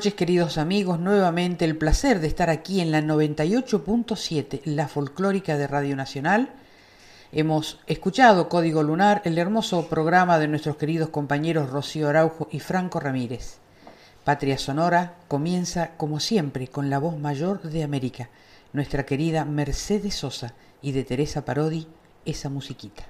Noches queridos amigos, nuevamente el placer de estar aquí en la 98.7, la folclórica de Radio Nacional. Hemos escuchado Código Lunar, el hermoso programa de nuestros queridos compañeros Rocío Araujo y Franco Ramírez. Patria Sonora comienza como siempre con la voz mayor de América, nuestra querida Mercedes Sosa y de Teresa Parodi, esa musiquita.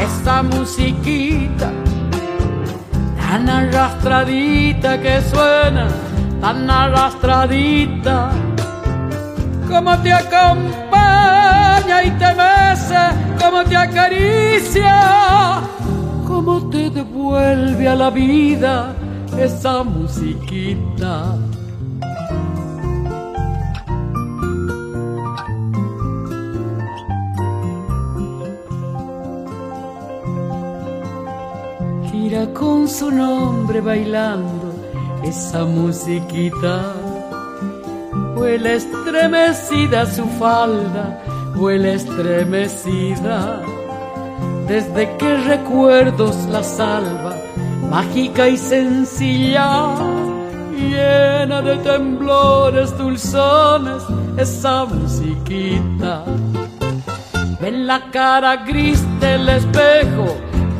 esta musiquita tan arrastradita que suena, tan arrastradita, como te acompaña y te mece, como te acaricia, como te devuelve a la vida esa musiquita. Con su nombre bailando esa musiquita. Huele estremecida su falda, huele estremecida. Desde que recuerdos la salva, mágica y sencilla, llena de temblores dulzones, esa musiquita. Ven la cara gris del espejo,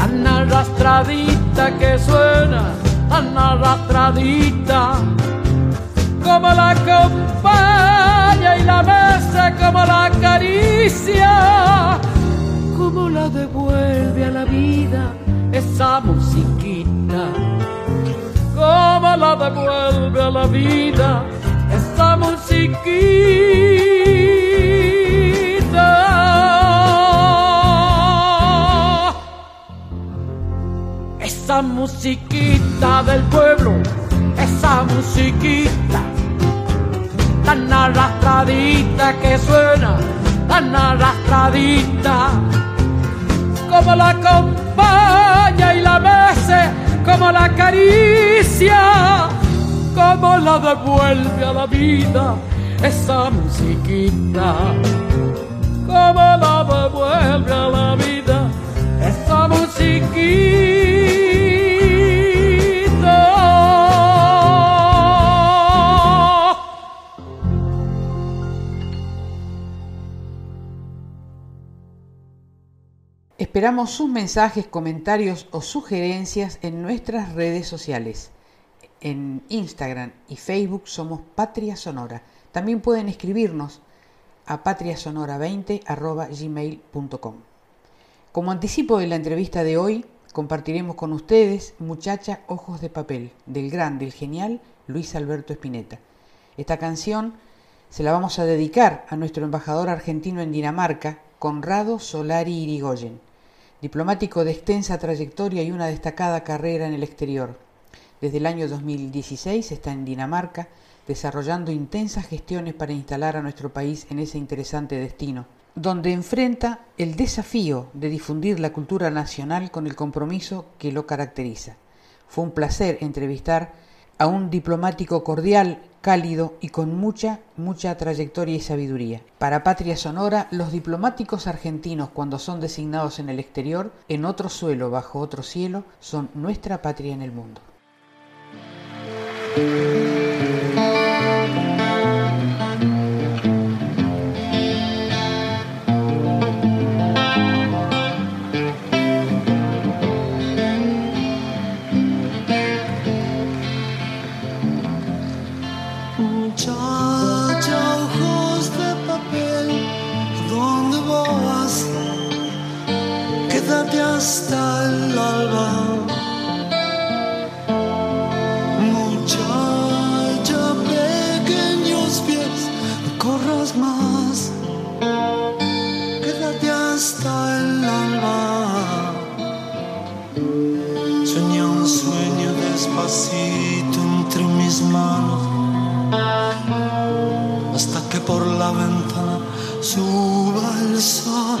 tan arrastradita que suena, tan arrastradita, como la acompaña y la mesa, como la caricia, como la devuelve a la vida esa musiquita, como la devuelve a la vida esa musiquita. Esa musiquita del pueblo, esa musiquita tan arrastradita que suena, tan arrastradita, como la acompaña y la mece, como la caricia, como la devuelve a la vida, esa musiquita, como la devuelve a la vida, esa musiquita. Esperamos sus mensajes, comentarios o sugerencias en nuestras redes sociales. En Instagram y Facebook somos Patria Sonora. También pueden escribirnos a patriasonora20.gmail.com. Como anticipo de la entrevista de hoy, compartiremos con ustedes Muchacha Ojos de Papel, del gran, del genial Luis Alberto Spinetta. Esta canción se la vamos a dedicar a nuestro embajador argentino en Dinamarca, Conrado Solari Irigoyen diplomático de extensa trayectoria y una destacada carrera en el exterior. Desde el año 2016 está en Dinamarca desarrollando intensas gestiones para instalar a nuestro país en ese interesante destino, donde enfrenta el desafío de difundir la cultura nacional con el compromiso que lo caracteriza. Fue un placer entrevistar a un diplomático cordial, cálido y con mucha, mucha trayectoria y sabiduría. Para Patria Sonora, los diplomáticos argentinos cuando son designados en el exterior, en otro suelo, bajo otro cielo, son nuestra patria en el mundo. Hasta el alba. Muchacha, pequeños pies, no corras más. Quédate hasta el alba. Sueña un sueño despacito entre mis manos. Hasta que por la ventana suba el sol.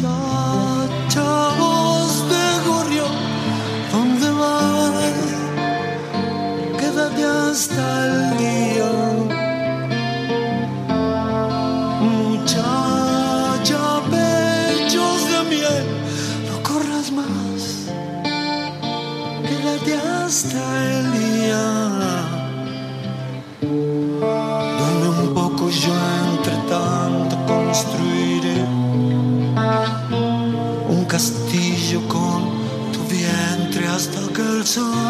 Muchacha, voz de gorrión, ¿dónde vas? Quédate hasta el so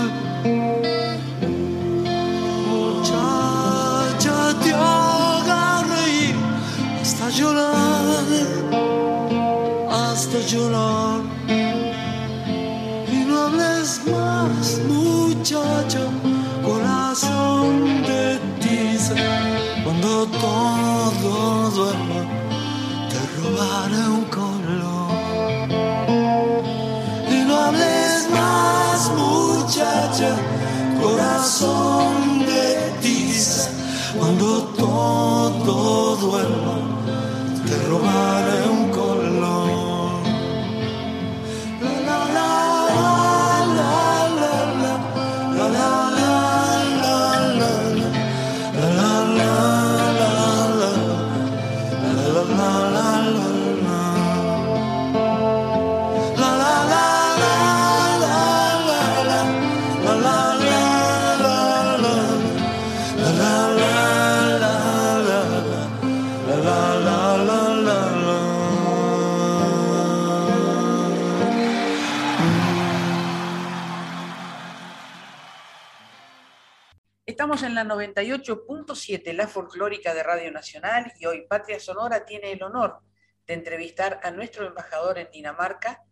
la 98.7, la folclórica de Radio Nacional, y hoy Patria Sonora tiene el honor de entrevistar a nuestro embajador en Dinamarca,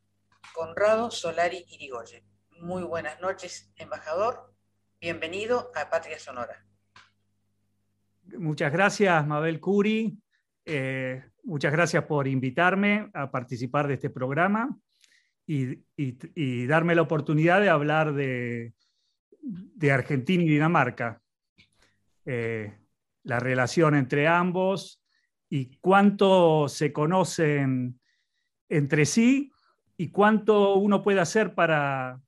Conrado Solari Irigoyen. Muy buenas noches, embajador. Bienvenido a Patria Sonora. Muchas gracias, Mabel Curi. Eh, muchas gracias por invitarme a participar de este programa y, darme la oportunidad de hablar de Argentina y Dinamarca. Eh, la relación entre ambos y cuánto se conocen entre sí y cuánto uno puede hacer para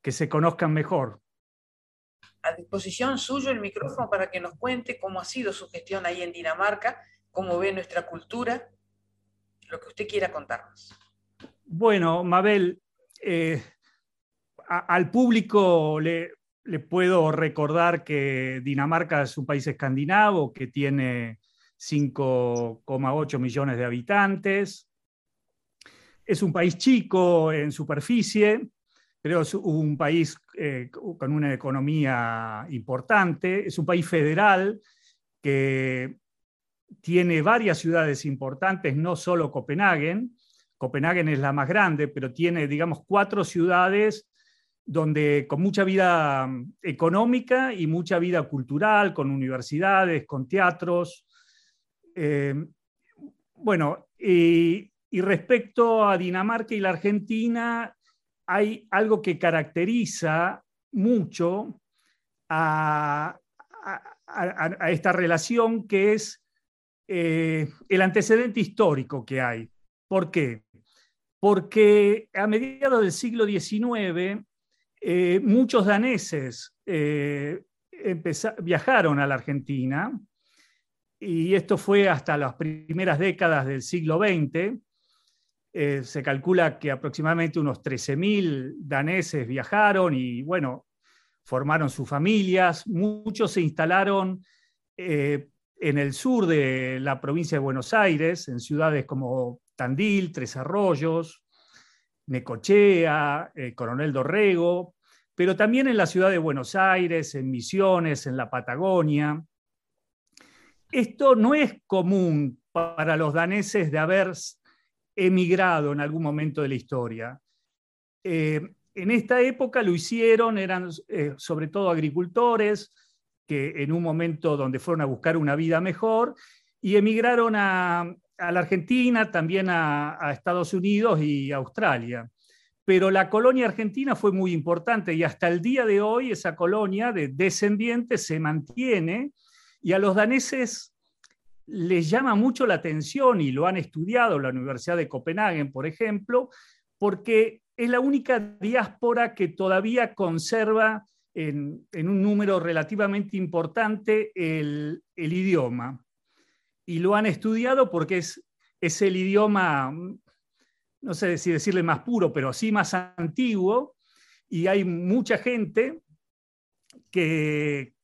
que se conozcan mejor. A disposición suyo el micrófono para que nos cuente cómo ha sido su gestión ahí en Dinamarca, cómo ve nuestra cultura, lo que usted quiera contarnos. Bueno, Mabel, eh, a- al público le, le puedo recordar que Dinamarca es un país escandinavo que tiene 5,8 millones de habitantes. Es un país chico en superficie, pero es un país eh, con una economía importante. Es un país federal que tiene varias ciudades importantes, no solo Copenhague. Copenhague es la más grande, pero tiene, digamos, cuatro ciudades donde con mucha vida mm, económica y mucha vida cultural, con universidades, con teatros. Eh, bueno, y, respecto a Dinamarca y la Argentina, hay algo que caracteriza mucho a, esta relación, que es eh, el antecedente histórico que hay. ¿Por qué? Porque a mediados del siglo XIX eh, muchos daneses eh, viajaron a la Argentina y esto fue hasta las primeras décadas del siglo XX. Eh, se calcula que aproximadamente unos 13.000 daneses viajaron y, bueno, formaron sus familias. Muchos se instalaron en el sur de la provincia de Buenos Aires, en ciudades como Tandil, Tres Arroyos, Necochea, eh, Coronel Dorrego, pero también en la ciudad de Buenos Aires, en Misiones, en la Patagonia. Esto no es común para los daneses de haber emigrado en algún momento de la historia. Eh, en esta época lo hicieron, eran eh, sobre todo agricultores, que en un momento donde fueron a buscar una vida mejor, y emigraron a, a la Argentina, también a, Estados Unidos y Australia. Pero la colonia argentina fue muy importante y hasta el día de hoy esa colonia de descendientes se mantiene y a los daneses les llama mucho la atención y lo han estudiado la Universidad de Copenhague, por ejemplo, porque es la única diáspora que todavía conserva en, un número relativamente importante el idioma y lo han estudiado porque es, es el idioma, no sé si decirle más puro, pero sí más antiguo, y hay mucha gente que,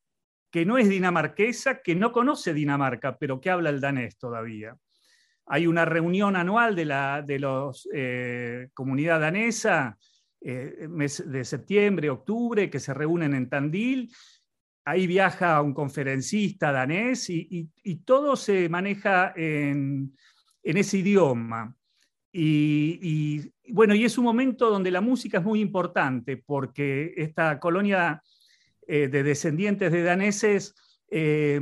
que no es dinamarquesa, que no conoce Dinamarca, pero que habla el danés todavía. Hay una reunión anual de la de los, eh, comunidad danesa, eh, mes de septiembre, octubre, que se reúnen en Tandil ahí viaja un conferencista danés y, todo se maneja en, ese idioma. Y, bueno, y es un momento donde la música es muy importante porque esta colonia eh, de descendientes de daneses eh,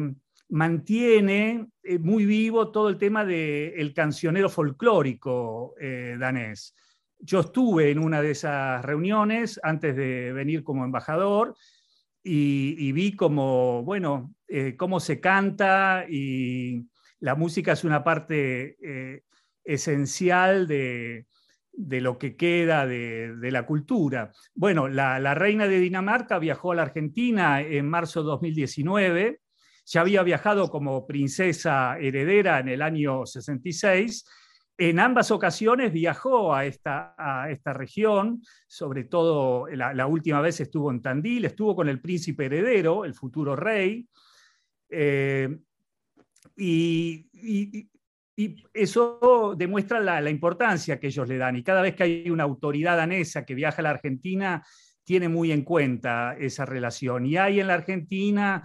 mantiene eh, muy vivo todo el tema del cancionero folclórico danés. Yo estuve en una de esas reuniones antes de venir como embajador y, vi como, bueno, eh, cómo se canta y la música es una parte eh, esencial de, lo que queda de, la cultura. Bueno, la, reina de Dinamarca viajó a la Argentina en marzo de 2019, ya había viajado como princesa heredera en el año 66 en ambas ocasiones viajó a esta, a esta región, sobre todo la, última vez estuvo en Tandil, estuvo con el príncipe heredero, el futuro rey, eh, y, eso demuestra la, importancia que ellos le dan. Y cada vez que hay una autoridad danesa que viaja a la Argentina, tiene muy en cuenta esa relación. Y hay en la Argentina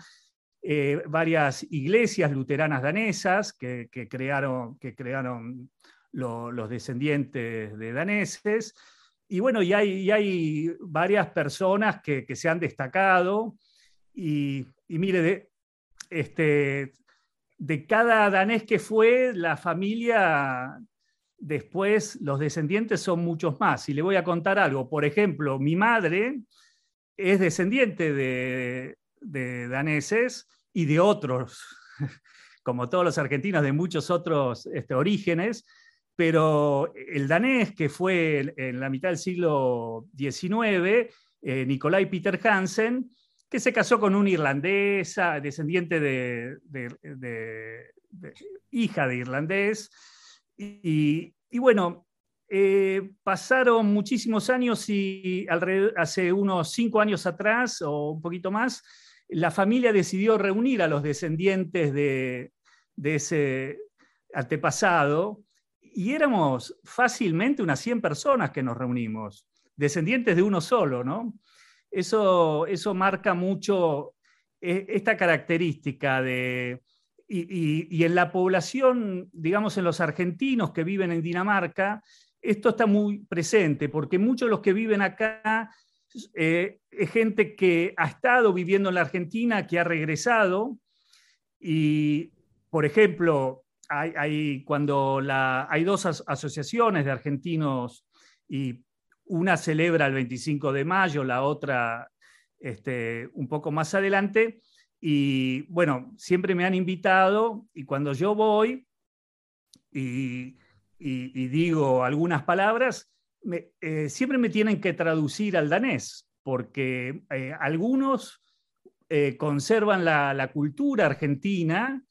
eh, varias iglesias luteranas danesas que, crearon, que crearon los descendientes de daneses. Y bueno, y hay, varias personas que, se han destacado. Y, mire, de, este, de cada danés que fue, la familia después, los descendientes son muchos más. Y le voy a contar algo. Por ejemplo, mi madre es descendiente de, daneses y de otros, como todos los argentinos, de muchos otros este, orígenes pero el danés, que fue en la mitad del siglo XIX, eh, Nicolai Peter Hansen, que se casó con una irlandesa, descendiente de, hija de irlandés, y, bueno, eh, pasaron muchísimos años y hace unos cinco años atrás o un poquito más, la familia decidió reunir a los descendientes de, ese antepasado y éramos fácilmente unas 100 personas que nos reunimos, descendientes de uno solo, ¿no? Eso, eso marca mucho eh, esta característica de, y, en la población, digamos, en los argentinos que viven en Dinamarca, esto está muy presente, porque muchos de los que viven acá eh, es gente que ha estado viviendo en la Argentina, que ha regresado, y, por ejemplo, hay, cuando hay dos asociaciones de argentinos y una celebra el 25 de mayo, la otra este, un poco más adelante, y bueno, siempre me han invitado y cuando yo voy y, digo algunas palabras, eh, siempre me tienen que traducir al danés, porque eh, algunos eh, conservan la, cultura argentina,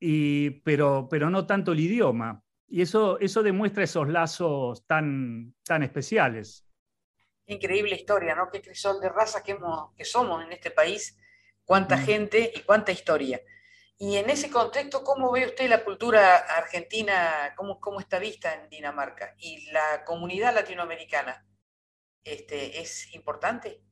pero, pero no tanto el idioma. Y eso, eso demuestra esos lazos tan, tan especiales. Increíble historia, ¿no? Qué crisol de raza que, que somos en este país cuánta gente y cuánta historia. Y en ese contexto, ¿cómo ve usted la cultura argentina, cómo, cómo está vista en Dinamarca? ¿Y la comunidad latinoamericana este, es importante?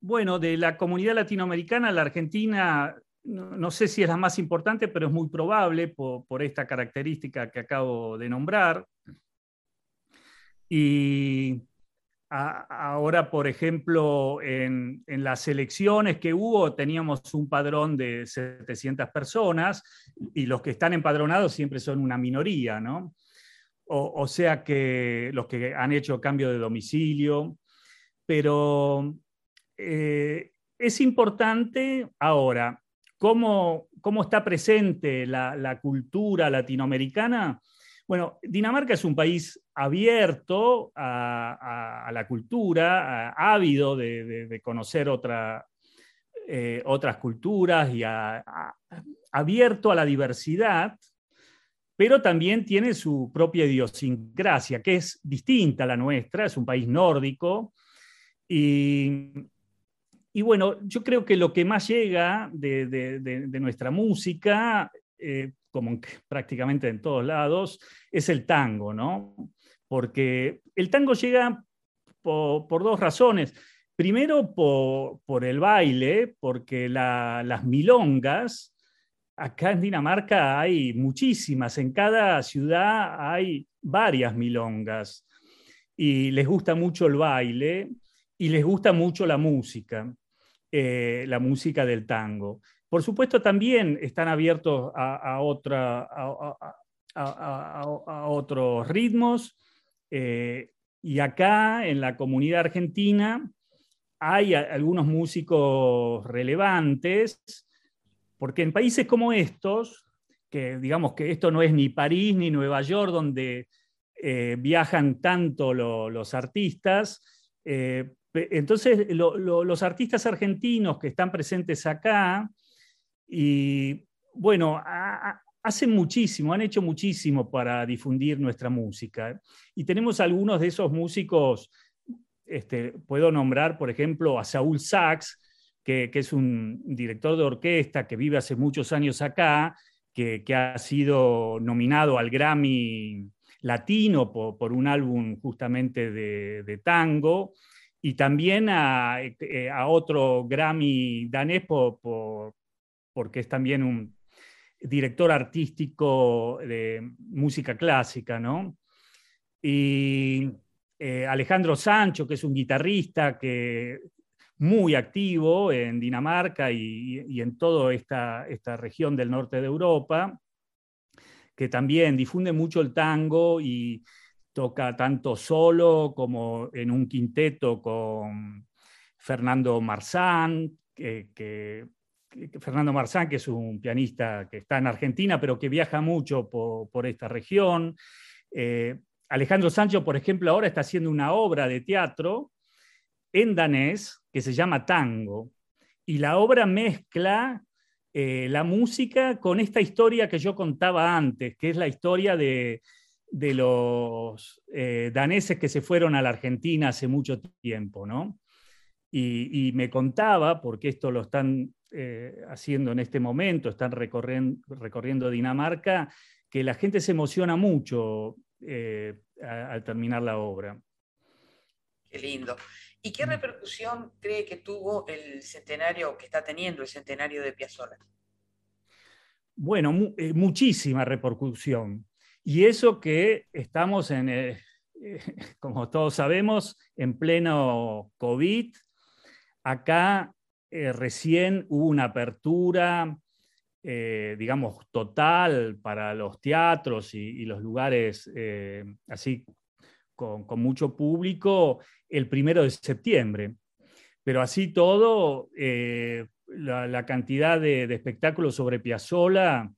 Bueno, de la comunidad latinoamericana, la Argentina, no, sé si es la más importante, pero es muy probable por, esta característica que acabo de nombrar. Y ahora, por ejemplo, en, las elecciones que hubo, teníamos un padrón de 700 personas y los que están empadronados siempre son una minoría, ¿no? O, sea que los que han hecho cambio de domicilio, pero eh, es importante ahora cómo, cómo está presente la cultura latinoamericana bueno, Dinamarca es un país abierto a, la cultura, ávido de, conocer eh, otras culturas y abierto a la diversidad, pero también tiene su propia idiosincrasia, que es distinta a la nuestra, es un país nórdico. Y, bueno, yo creo que lo que más llega de, nuestra música eh, como prácticamente en todos lados, es el tango, ¿no? Porque el tango llega por, dos razones. Primero, por, el baile, porque las milongas, acá en Dinamarca hay muchísimas, en cada ciudad hay varias milongas y les gusta mucho el baile y les gusta mucho la música, eh, la música del tango. Por supuesto, también están abiertos a, otros ritmos. Eh, y acá, en la comunidad argentina, hay algunos músicos relevantes, porque en países como estos, que digamos que esto no es ni París ni Nueva York, donde eh, viajan tanto los artistas, entonces los artistas argentinos que están presentes acá, y bueno, hacen muchísimo, han hecho muchísimo para difundir nuestra música. Y tenemos algunos de esos músicos, este, puedo nombrar, por ejemplo, a Saúl Sachs, que, es un director de orquesta que vive hace muchos años acá, que, ha sido nominado al Grammy Latino por, un álbum justamente de, tango, y también a, eh, otro Grammy danés por, porque es también un director artístico de música clásica, ¿no? Y eh, Alejandro Sancho, que es un guitarrista que muy activo en Dinamarca y, en toda esta, esta, región del norte de Europa, que también difunde mucho el tango y toca tanto solo como en un quinteto con Fernando Marzán, que Fernando que es un pianista que está en Argentina, pero que viaja mucho por, esta región. Eh, Alejandro Sancho, por ejemplo, ahora está haciendo una obra de teatro en danés que se llama Tango. Y la obra mezcla eh, la música con esta historia que yo contaba antes, que es la historia de, de los eh, daneses que se fueron a la Argentina hace mucho tiempo, ¿no? Y, me contaba, porque esto lo están eh, haciendo en este momento, están recorriendo, recorriendo Dinamarca, que la gente se emociona mucho eh, al terminar la obra. Qué lindo. ¿Y qué repercusión cree que tuvo el centenario, que está teniendo el centenario de Piazzolla? Bueno, muchísima repercusión. Y eso que estamos en, eh, como todos sabemos, en pleno COVID. Acá eh, recién hubo una apertura, eh, digamos, total para los teatros y, los lugares así con, mucho público el primero de septiembre. Pero así todo, la, cantidad de, espectáculos sobre Piazzolla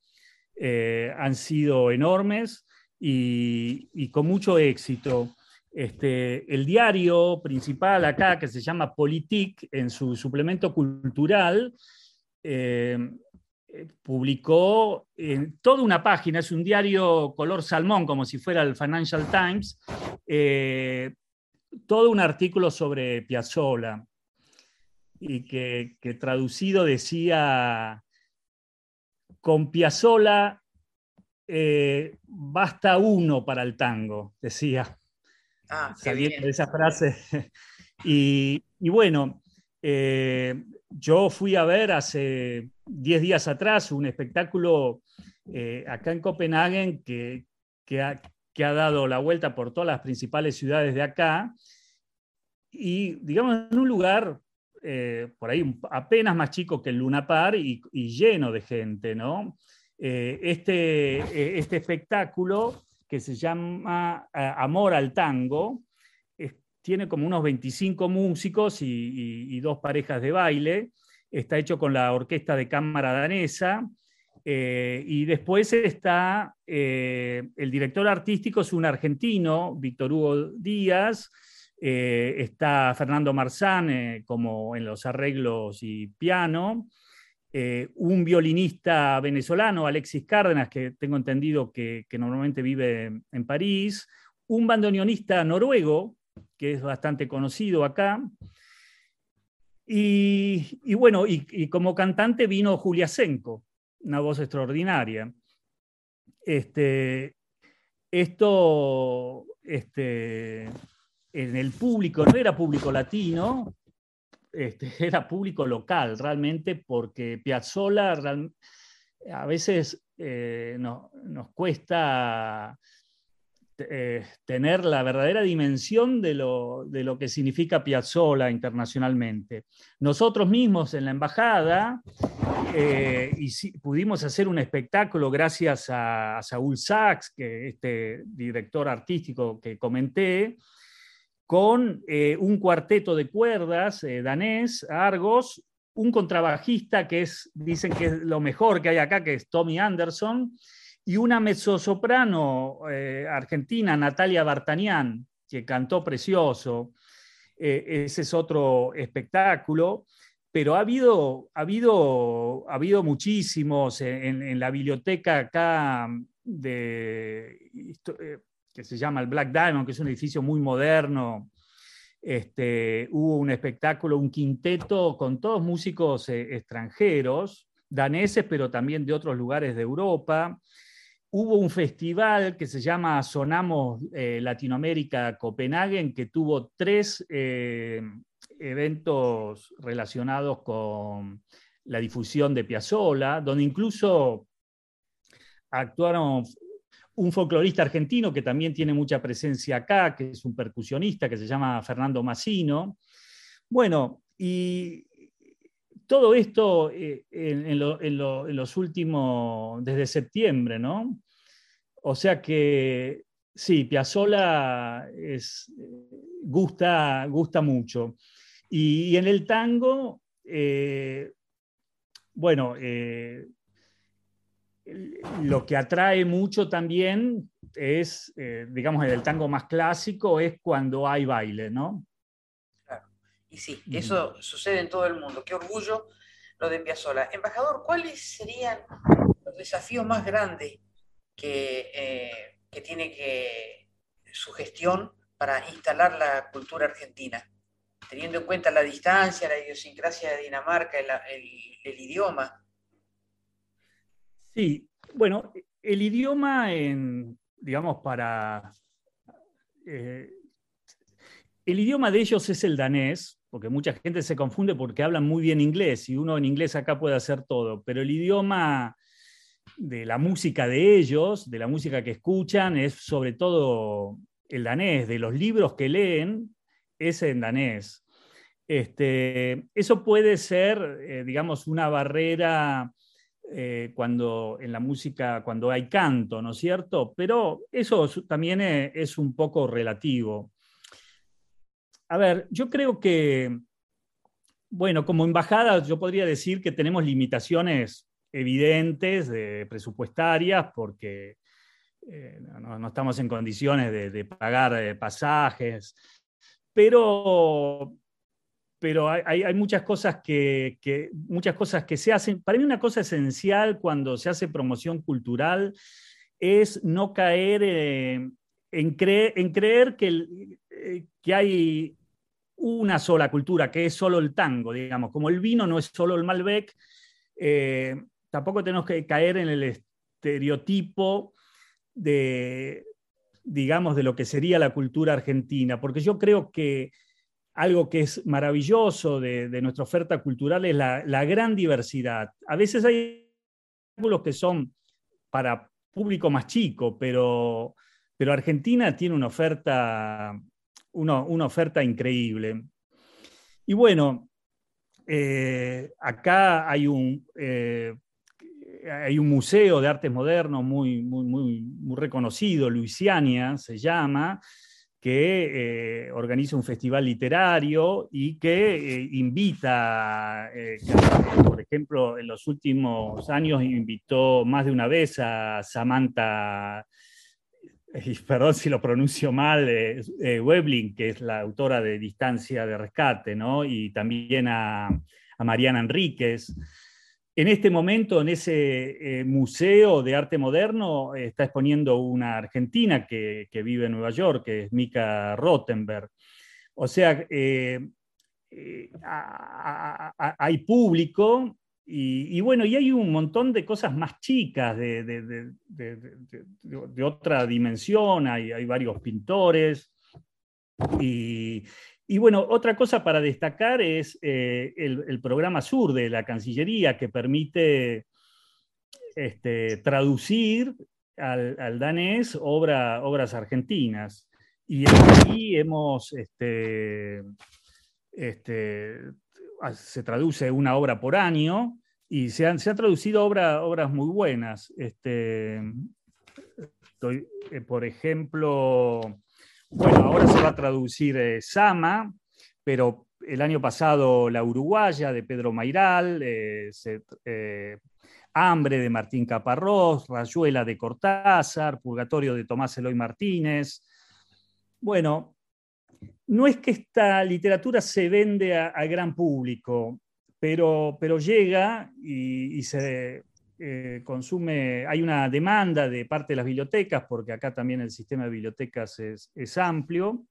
eh, han sido enormes y, con mucho éxito. Este, el diario principal acá, que se llama Politique, en su suplemento cultural, eh, publicó en toda una página, es un diario color salmón, como si fuera el Financial Times, eh, todo un artículo sobre Piazzolla, y que traducido decía con Piazzola eh, basta uno para el tango, decía. Ah, saliendo de esa frase. y, bueno, eh, yo fui a ver hace 10 días atrás un espectáculo eh, acá en Copenhague que, que, ha, dado la vuelta por todas las principales ciudades de acá y, digamos, en un lugar eh, por ahí apenas más chico que el Luna Par y, lleno de gente, ¿no? Eh, este, eh, este espectáculo que se llama Amor al Tango, tiene como unos 25 músicos y, dos parejas de baile, está hecho con la Orquesta de Cámara Danesa, y después está el director artístico, es un argentino, Víctor Hugo Díaz, eh, está Fernando Marzán eh, como en los arreglos y piano. Eh, un violinista venezolano, Alexis Cárdenas, que tengo entendido que, normalmente vive en París. Un bandoneonista noruego, que es bastante conocido acá. Y, bueno, y, como cantante vino Julia Senko, una voz extraordinaria. Este, esto este, en el público, no era público latino, este, era público local realmente, porque Piazzolla a veces eh, nos cuesta eh, tener la verdadera dimensión de lo, de lo, que significa Piazzolla internacionalmente. Nosotros mismos en la embajada eh, pudimos hacer un espectáculo gracias a, a Saúl Sachs, que este director artístico que comenté, con eh, un cuarteto de cuerdas eh, danés, Argos, un contrabajista que es, dicen que es lo mejor que hay acá, que es Tommy Anderson, y una mezzosoprano eh, argentina, Natalia Bartanian, que cantó precioso. ese es otro espectáculo, pero ha habido, ha habido, ha habido muchísimos en, la biblioteca acá de que se llama el Black Diamond, que es un edificio muy moderno. Este, hubo un espectáculo, un quinteto con todos músicos eh, extranjeros, daneses, pero también de otros lugares de Europa. Hubo un festival que se llama Sonamos eh, Latinoamérica Copenhague, que tuvo tres eh, eventos relacionados con la difusión de Piazzolla, donde incluso actuaron un folclorista argentino que también tiene mucha presencia acá, que es un percusionista que se llama Fernando Massino. Bueno, y todo esto eh, en, los últimos, desde septiembre, ¿no? O sea que sí, Piazzolla es, gusta, gusta mucho. Y, en el tango, eh, bueno, eh, lo que atrae mucho también es, eh, digamos, en el tango más clásico, es cuando hay baile, ¿no? Claro. Y sí, eso sucede en todo el mundo. Qué orgullo lo de Piazzolla. Embajador, ¿cuáles serían los desafíos más grandes que, eh, que tiene que su gestión para instalar la cultura argentina, teniendo en cuenta la distancia, la idiosincrasia de Dinamarca, el, idioma. Sí, bueno, el idioma, digamos, para... Eh, el idioma de ellos es el danés, porque mucha gente se confunde porque hablan muy bien inglés y uno en inglés acá puede hacer todo, pero el idioma de la música de ellos, de la música que escuchan, es sobre todo el danés, de los libros que leen, es en danés. Este, eso puede ser, eh, digamos, una barrera eh, cuando en la música, cuando hay canto, ¿no es cierto? Pero eso también es, es un poco relativo. A ver, yo creo que, bueno, como embajada yo podría decir que tenemos limitaciones evidentes, de, presupuestarias, porque eh, no, estamos en condiciones de, pagar eh, pasajes, pero, pero hay, muchas, cosas que, muchas cosas que se hacen. Para mí una cosa esencial cuando se hace promoción cultural es no caer eh, en, en, creer que, que hay una sola cultura, que es solo el tango, digamos, como el vino no es solo el Malbec, tampoco tenemos que caer en el estereotipo de, digamos, de lo que sería la cultura argentina, porque yo creo que algo que es maravilloso de, nuestra oferta cultural es la, gran diversidad. A veces hay ángulos que son para público más chico, pero, pero Argentina tiene una oferta, una, oferta increíble. Y bueno, eh, acá hay un, eh, hay un museo de arte moderno muy, muy, muy, muy reconocido, Luisiania se llama, que eh, organiza un festival literario y que eh, invita, eh, por ejemplo, en los últimos años invitó más de una vez a Samantha, perdón si lo pronuncio mal, Webling, que es la autora de Distancia de Rescate, ¿no? y también a, a Mariana Enríquez. En este momento, en ese eh, museo de arte moderno, está exponiendo una argentina que, vive en Nueva York, que es Mika Rottenberg. O sea, eh, eh, hay público y, bueno, y hay un montón de cosas más chicas de, otra dimensión, hay, hay varios pintores. Y, y bueno, otra cosa para destacar es eh, el, programa Sur de la Cancillería que permite este, traducir al, danés obras argentinas. Y aquí hemos, este, este, se traduce una obra por año y se han, traducido obras muy buenas. Este, eh, por ejemplo, bueno, ahora se va a traducir eh, Sama, pero el año pasado La Uruguaya de Pedro Mairal, eh, eh, Hambre de Martín Caparrós, Rayuela de Cortázar, Purgatorio de Tomás Eloy Martínez. Bueno, no es que esta literatura se vende al gran público, pero, pero llega y se, eh, consume, hay una demanda de parte de las bibliotecas, porque acá también el sistema de bibliotecas es, amplio.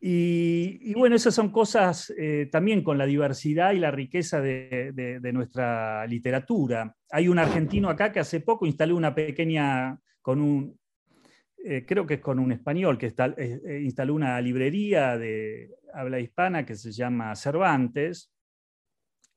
Y, bueno, esas son cosas eh, también con la diversidad y la riqueza de, nuestra literatura. Hay un argentino acá que hace poco instaló una pequeña, con un, eh, creo que es con un español, que instaló una librería de habla hispana que se llama Cervantes,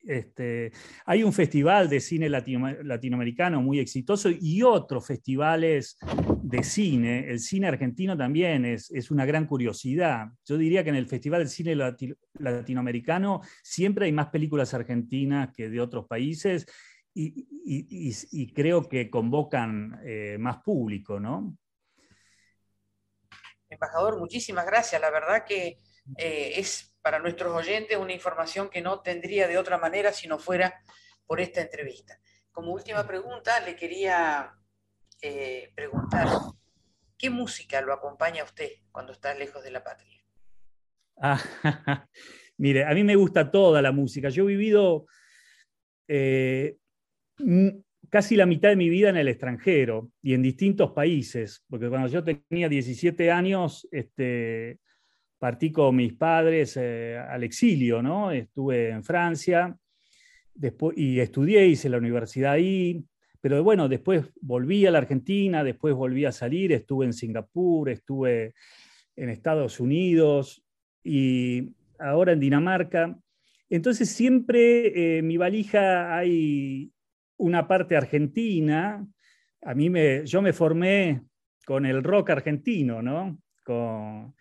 este, hay un festival de cine latinoamericano muy exitoso y otros festivales de cine. El cine argentino también es, una gran curiosidad. Yo diría que en el Festival de Cine Latinoamericano siempre hay más películas argentinas que de otros países y, creo que convocan eh, más público, ¿no? Embajador, muchísimas gracias. La verdad que eh, es para nuestros oyentes una información que no tendría de otra manera si no fuera por esta entrevista. Como última pregunta, le quería eh, preguntar, ¿qué música lo acompaña a usted cuando está lejos de la patria? Ah, mire, a mí me gusta toda la música. Yo he vivido eh, casi la mitad de mi vida en el extranjero y en distintos países, porque cuando yo tenía 17 años, este, partí con mis padres eh, al exilio, ¿no? Estuve en Francia después, y estudié, hice la universidad ahí, pero bueno, después volví a la Argentina, después volví a salir, estuve en Singapur, estuve en Estados Unidos y ahora en Dinamarca. Entonces siempre en eh, mi valija hay una parte argentina. A mí me, yo me formé con el rock argentino, ¿no? Con,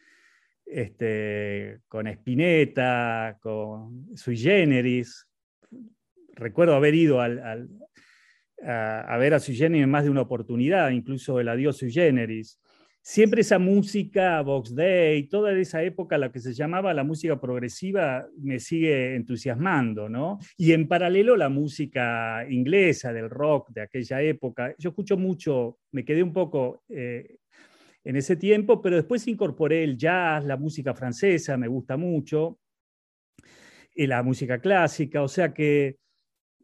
este, con Spinetta, con Sui Generis. Recuerdo haber ido a, ver a Sui Generis en más de una oportunidad, incluso el Adiós Sui Generis siempre esa música, Vox Day, toda esa época, la que se llamaba la música progresiva, me sigue entusiasmando, ¿no? Y en paralelo la música inglesa, del rock de aquella época. Yo escucho mucho, me quedé un poco eh, en ese tiempo, pero después incorporé el jazz, la música francesa, me gusta mucho, y la música clásica, o sea que...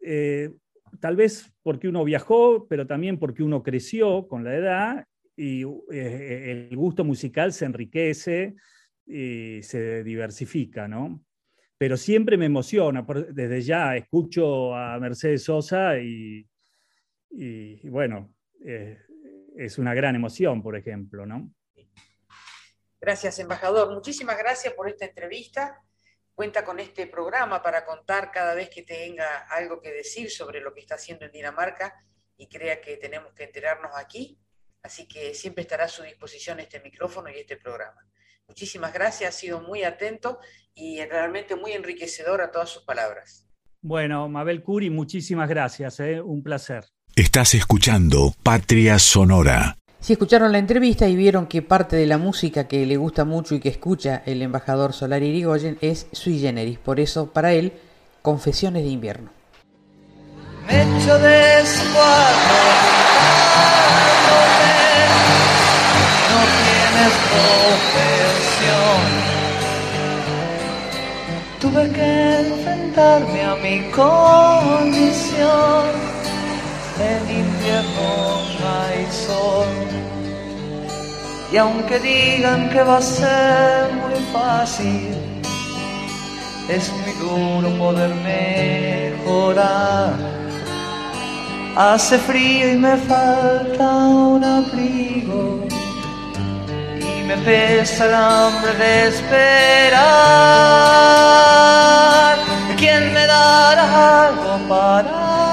Eh, tal vez porque uno viajó, pero también porque uno creció con la edad y eh, el gusto musical se enriquece y se diversifica, ¿no? Pero siempre me emociona, desde ya escucho a Mercedes Sosa y, bueno, eh, es una gran emoción, por ejemplo, ¿no? Gracias, embajador. Muchísimas gracias por esta entrevista. Cuenta con este programa para contar cada vez que tenga algo que decir sobre lo que está haciendo en Dinamarca y crea que tenemos que enterarnos aquí Así que siempre estará a su disposición este micrófono y este programa. Muchísimas gracias, ha sido muy atento y realmente muy enriquecedor a todas sus palabras. Bueno, Mabel Curi, muchísimas gracias, ¿eh? un placer. Estás escuchando Patria Sonora. Si escucharon la entrevista y vieron que parte de la música que le gusta mucho y que escucha el embajador Solar Irigoyen es sui generis, por eso para él, Confesiones de invierno. de profesión. Tuve que enfrentarme a mi condición. En invierno no hay sol. Y aunque digan que va a ser muy fácil, es muy duro poder mejorar. Hace frío y me falta un abrigo me pesa el hambre de esperar. ¿Quién me dará algo para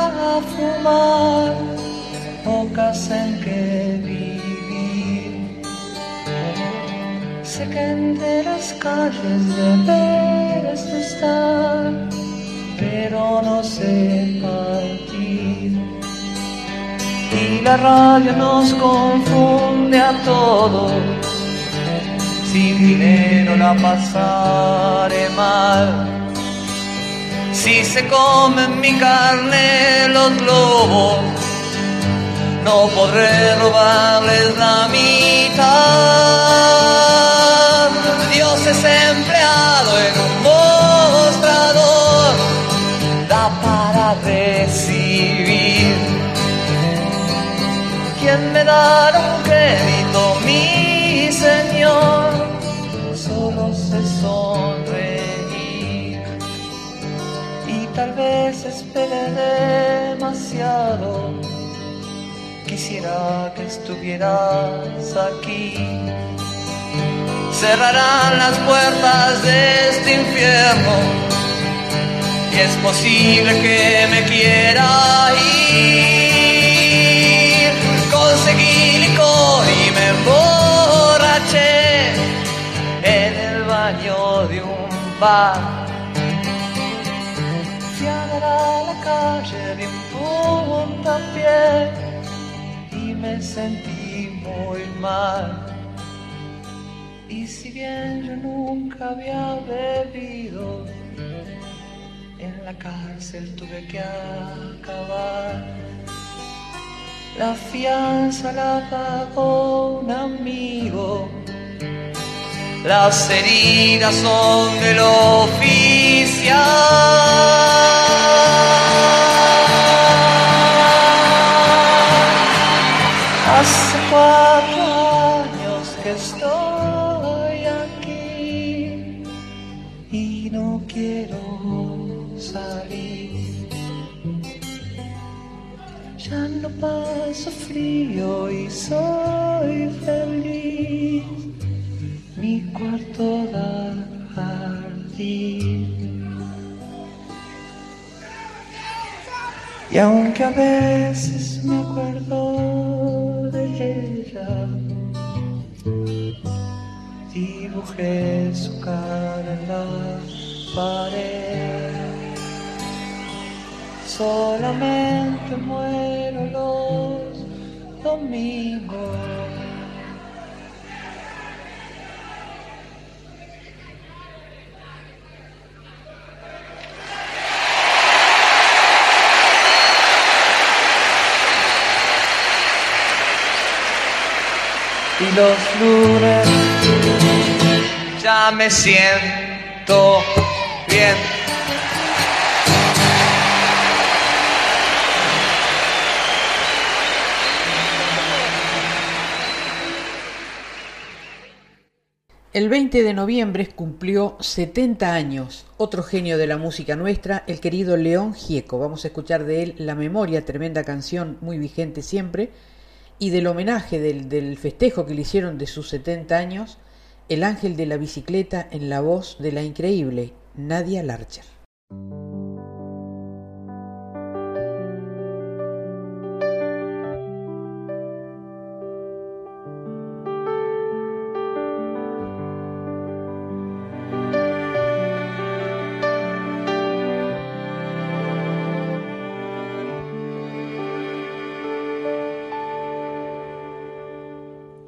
casa en que vivir. Sé que entre las calles debes estar, pero no sé partir. Y la radio nos confunde a todos sin dinero la pasaré mal. Si se comen mi carne los lobos, no podré robarles la mitad. Dios es empleado en un mostrador, da para recibir. ¿Quién me dará demasiado. Quisiera que estuvieras aquí. Cerrarán las puertas de este infierno y es posible que me quiera ir. Conseguí licor y me emborraché de un bar. Calle un puntapié y me sentí muy mal. Y si bien yo nunca había bebido, en la cárcel tuve que acabar. La fianza la pagó un amigo las heridas son del oficial. Hace cuatro años que estoy aquí y no quiero salir. Ya no paso frío y sol. Cuarto jardín. Y aunque a veces me acuerdo de ella, dibujé su cara en la pared. Solamente muero los domingos. Y los lunes ya me siento bien. El 20 de noviembre cumplió 70 años otro genio de la música nuestra, el querido León Gieco. Vamos a escuchar de él La Memoria, tremenda canción muy vigente siempre, y del homenaje del, festejo que le hicieron de sus 70 años, El Ángel de la Bicicleta en la voz de la increíble Nadia Larcher.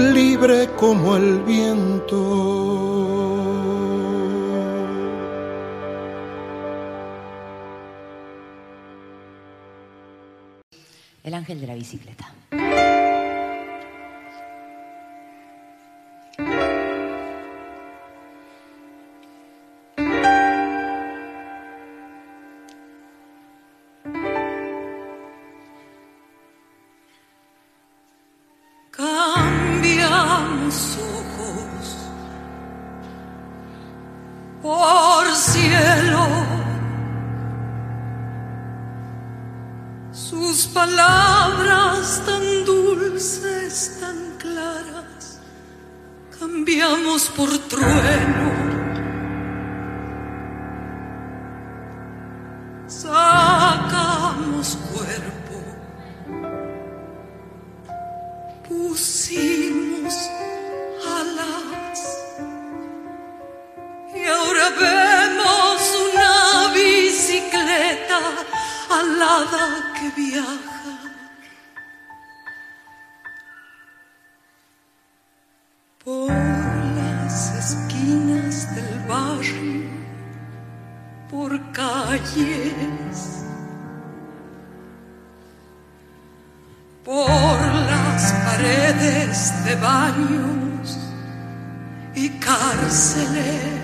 libre como el viento. El ángel de la bicicleta. palabras tan dulces, tan claras, cambiamos por trueno. Sacamos cuerpo, pusimos alas y ahora vemos una bicicleta alada que viaja. Por las esquinas del barrio, por calles, por las paredes de baños y cárceles.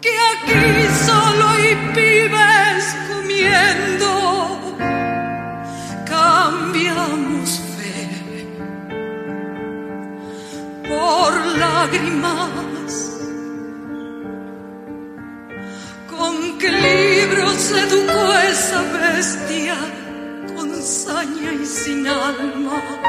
que aquí solo hay pibes comiendo, cambiamos fe por lágrimas, con qué libro se educó esa bestia con saña y sin alma.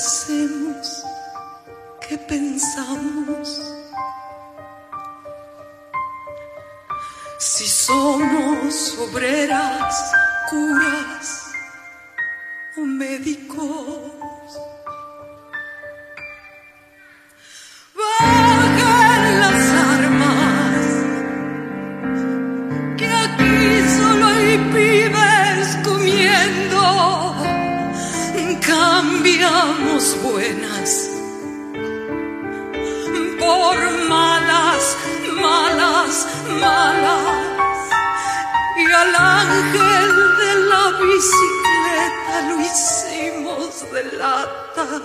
hacemos? ¿Qué pensamos? Si somos obreras, curas o médicos. cambiamos buenas por malas, malas, malas. Y al ángel de la bicicleta lo hicimos de lata.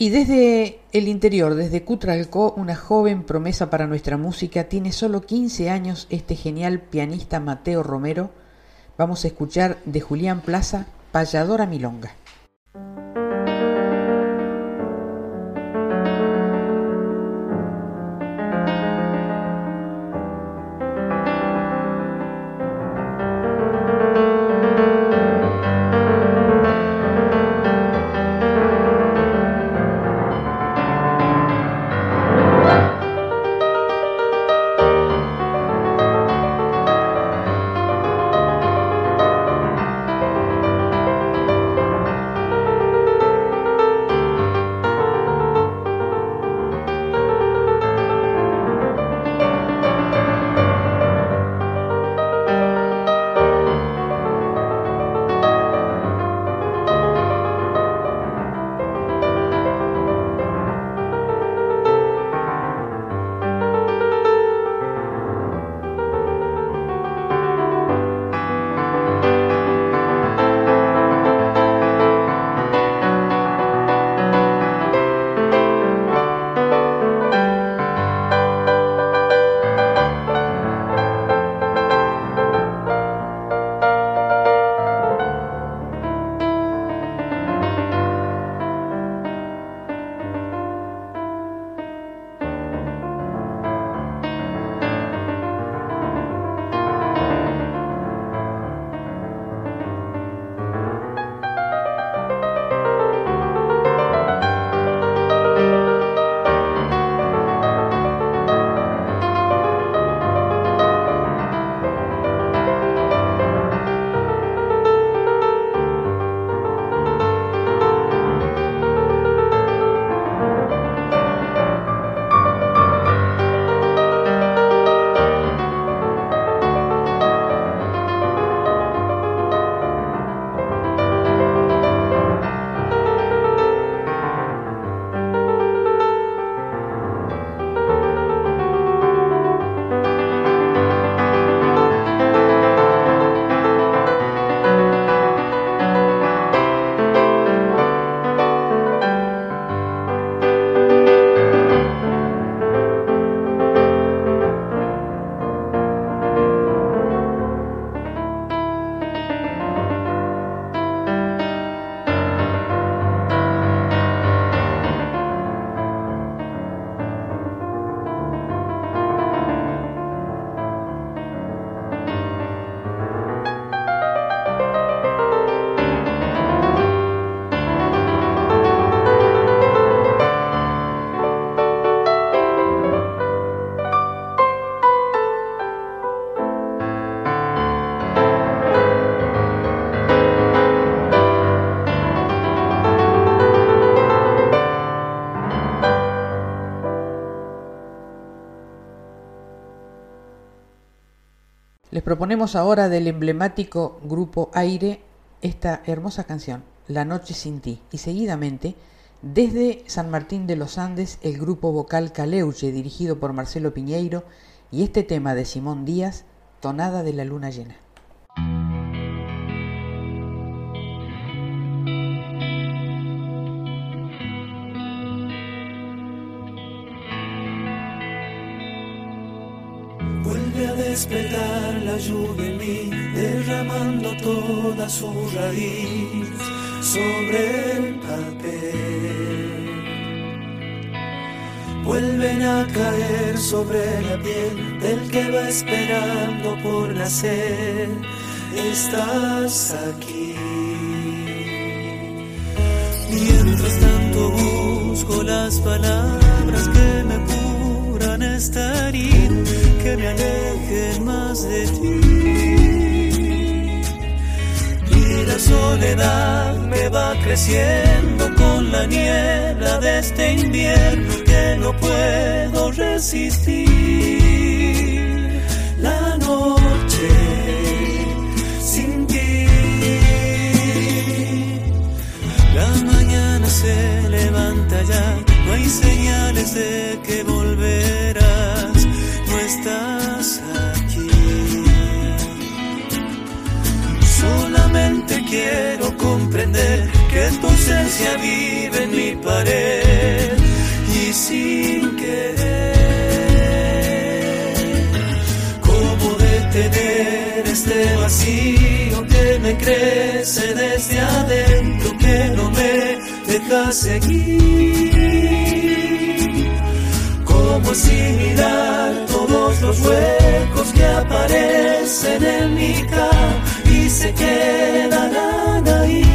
Y desde el interior, desde Cutralcó, una joven promesa para nuestra música, tiene solo 15 años este genial pianista Mateo Romero. Vamos a escuchar de Julián Plaza, Payadora Milonga. Proponemos ahora del emblemático grupo Aire esta hermosa canción, La Noche sin ti, y seguidamente, desde San Martín de los Andes, el grupo vocal Caleuche, dirigido por Marcelo Piñeiro, y este tema de Simón Díaz, Tonada de la Luna Llena. Vuelve a despertar lluvia en mí, derramando toda su raíz sobre el papel. Vuelven a caer sobre la piel del que va esperando por nacer. Estás aquí. Mientras tanto busco las palabras que me alejen más de ti. Y la soledad me va creciendo con la niebla de este invierno que no puedo resistir. La noche sin ti. La mañana se levanta ya, no hay señales de que volverás, no estás aquí. Solamente quiero comprender que tu ausencia vive en mi pared y sin querer, cómo detener este vacío que me crece desde adentro, que no me deja seguir. Cómo asimilar todos los huecos que aparecen en mi cara y se quedarán ahí.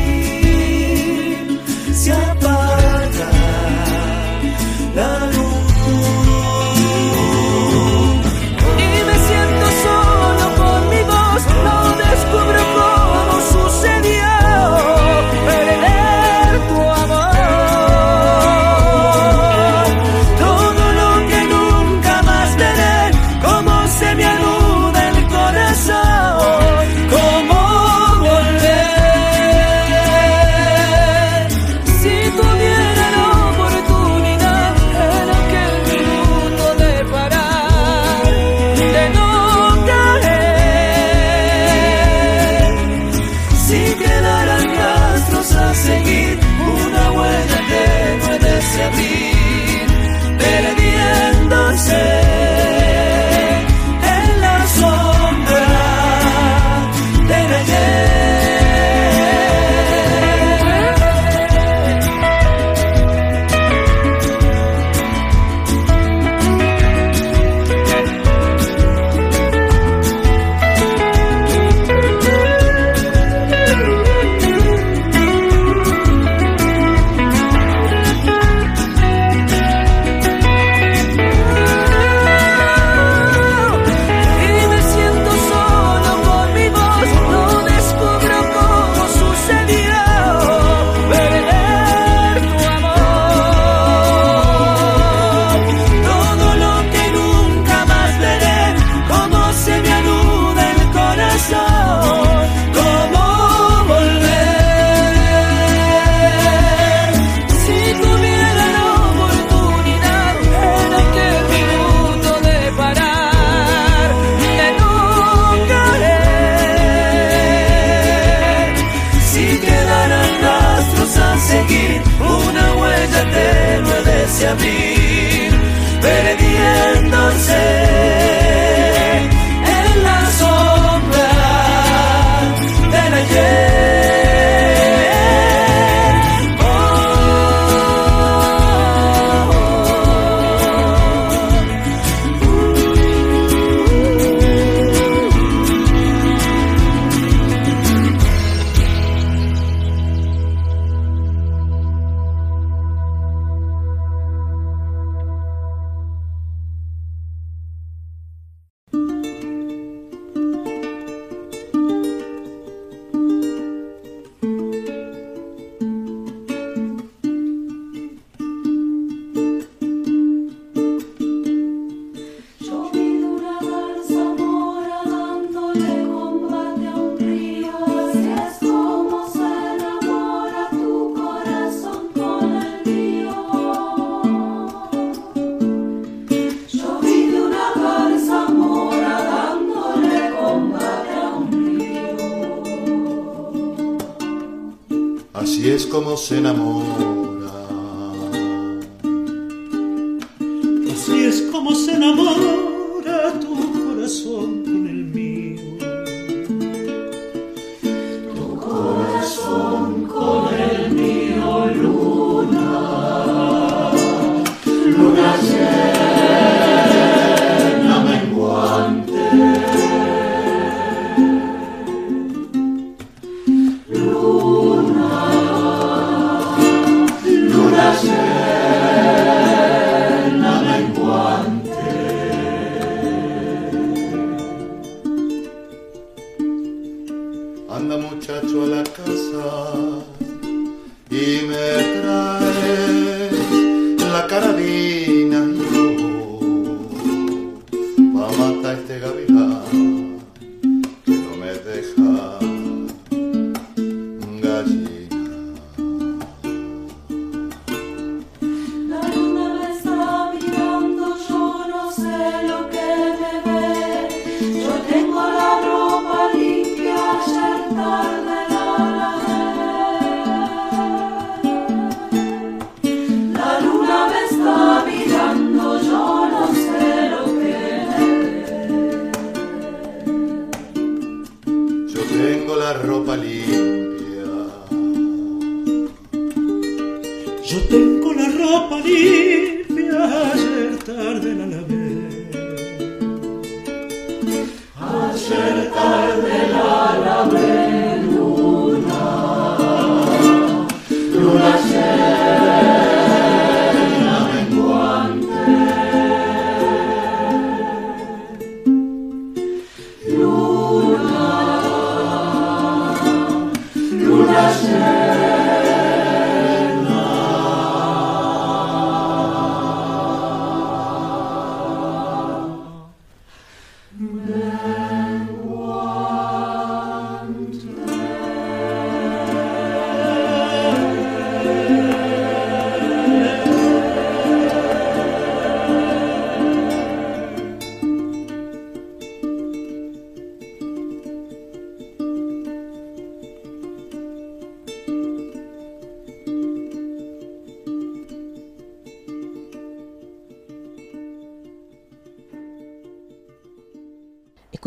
Thank you.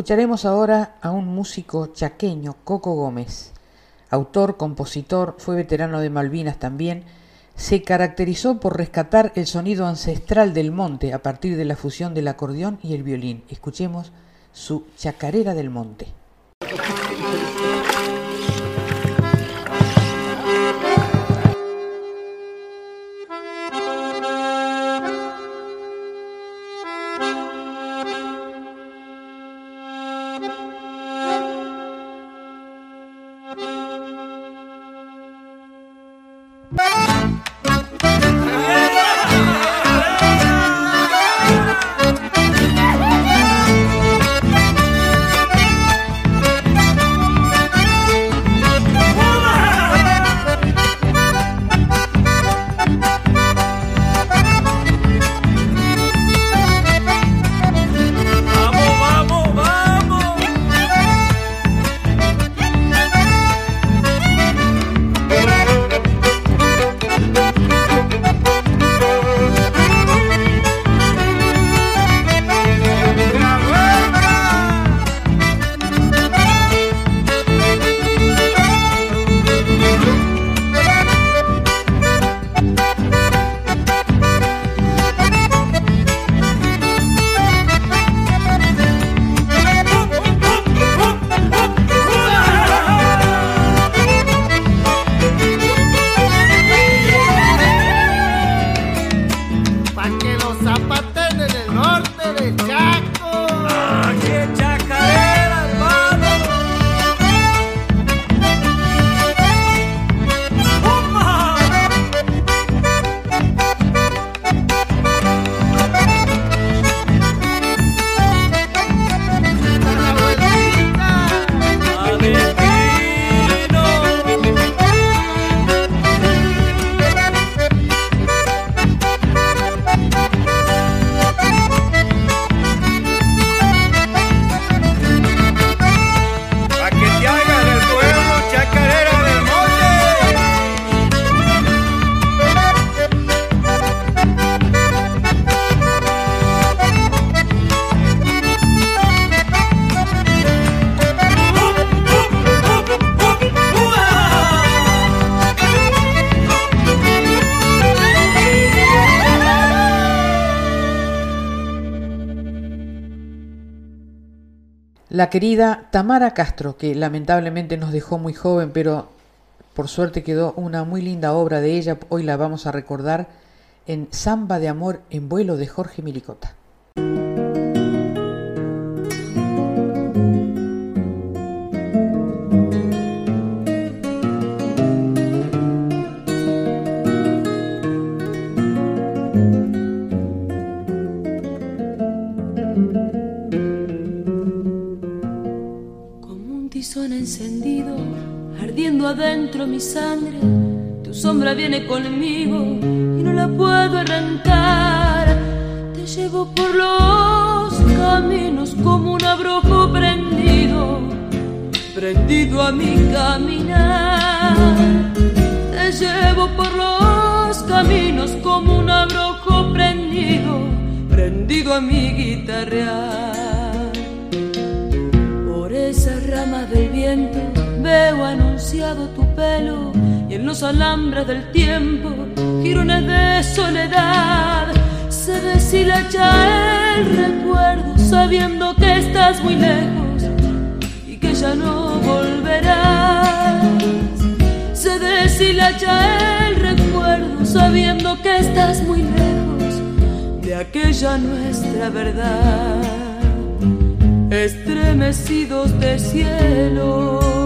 Escucharemos ahora a un músico chaqueño, Coco Gómez. Autor, compositor, fue veterano de Malvinas también. Se caracterizó por rescatar el sonido ancestral del monte a partir de la fusión del acordeón y el violín. Escuchemos su Chacarera del Monte. Querida Tamara Castro, que lamentablemente nos dejó muy joven, pero por suerte quedó una muy linda obra de ella, hoy la vamos a recordar en Samba de Amor en vuelo de Jorge Milicota. Adentro mi sangre, tu sombra viene conmigo y no la puedo arrancar. Te llevo por los caminos como un abrojo prendido, prendido a mi caminar. Te llevo por los caminos como un abrojo prendido, prendido a mi guitarrear. Por esas ramas del viento veo anunciado tu pelo y en los alambres del tiempo girones de soledad. Se deshilacha el recuerdo sabiendo que estás muy lejos y que ya no volverás. Se deshilacha el recuerdo sabiendo que estás muy lejos de aquella nuestra verdad. Estremecidos de cielo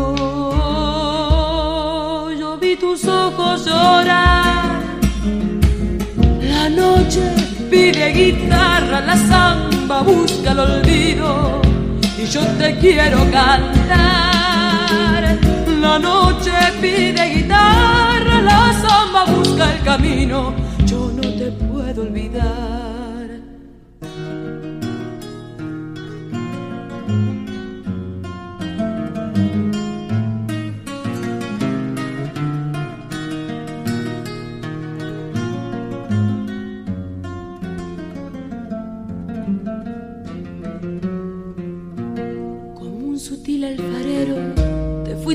tus ojos llorar. La noche pide guitarra, la samba busca el olvido y yo te quiero cantar. La noche pide guitarra, la samba busca el camino, yo no te puedo olvidar.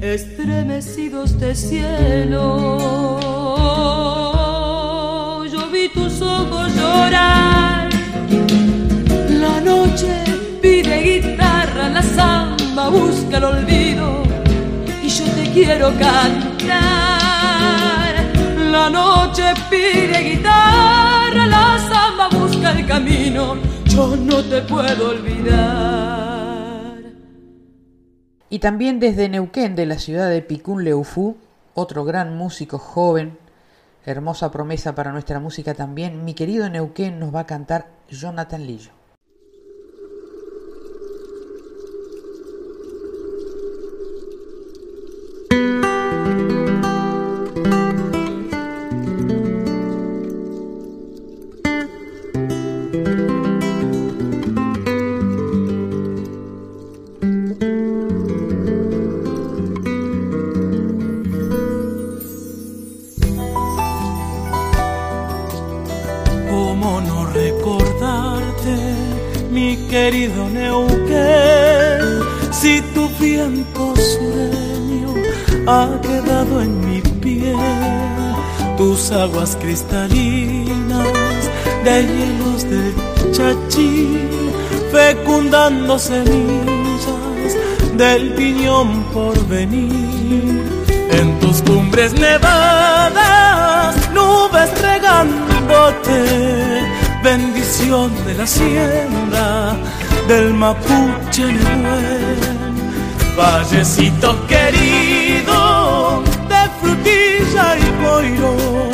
estremecidos de cielo. Yo vi tus ojos llorar. La noche pide guitarra, la samba busca el olvido y yo te quiero cantar. La noche pide guitarra, la samba busca el camino, yo no te puedo olvidar. Y también desde Neuquén, de la ciudad de Picún Leufú, otro gran músico joven, hermosa promesa para nuestra música también, mi querido Neuquén nos va a cantar Jonathan Lillo. Aguas cristalinas de hielos del chachí, fecundando semillas del piñón por venir. En tus cumbres nevadas, nubes regándote, bendición de la siembra del mapuche vallecito querido frutilla coirón.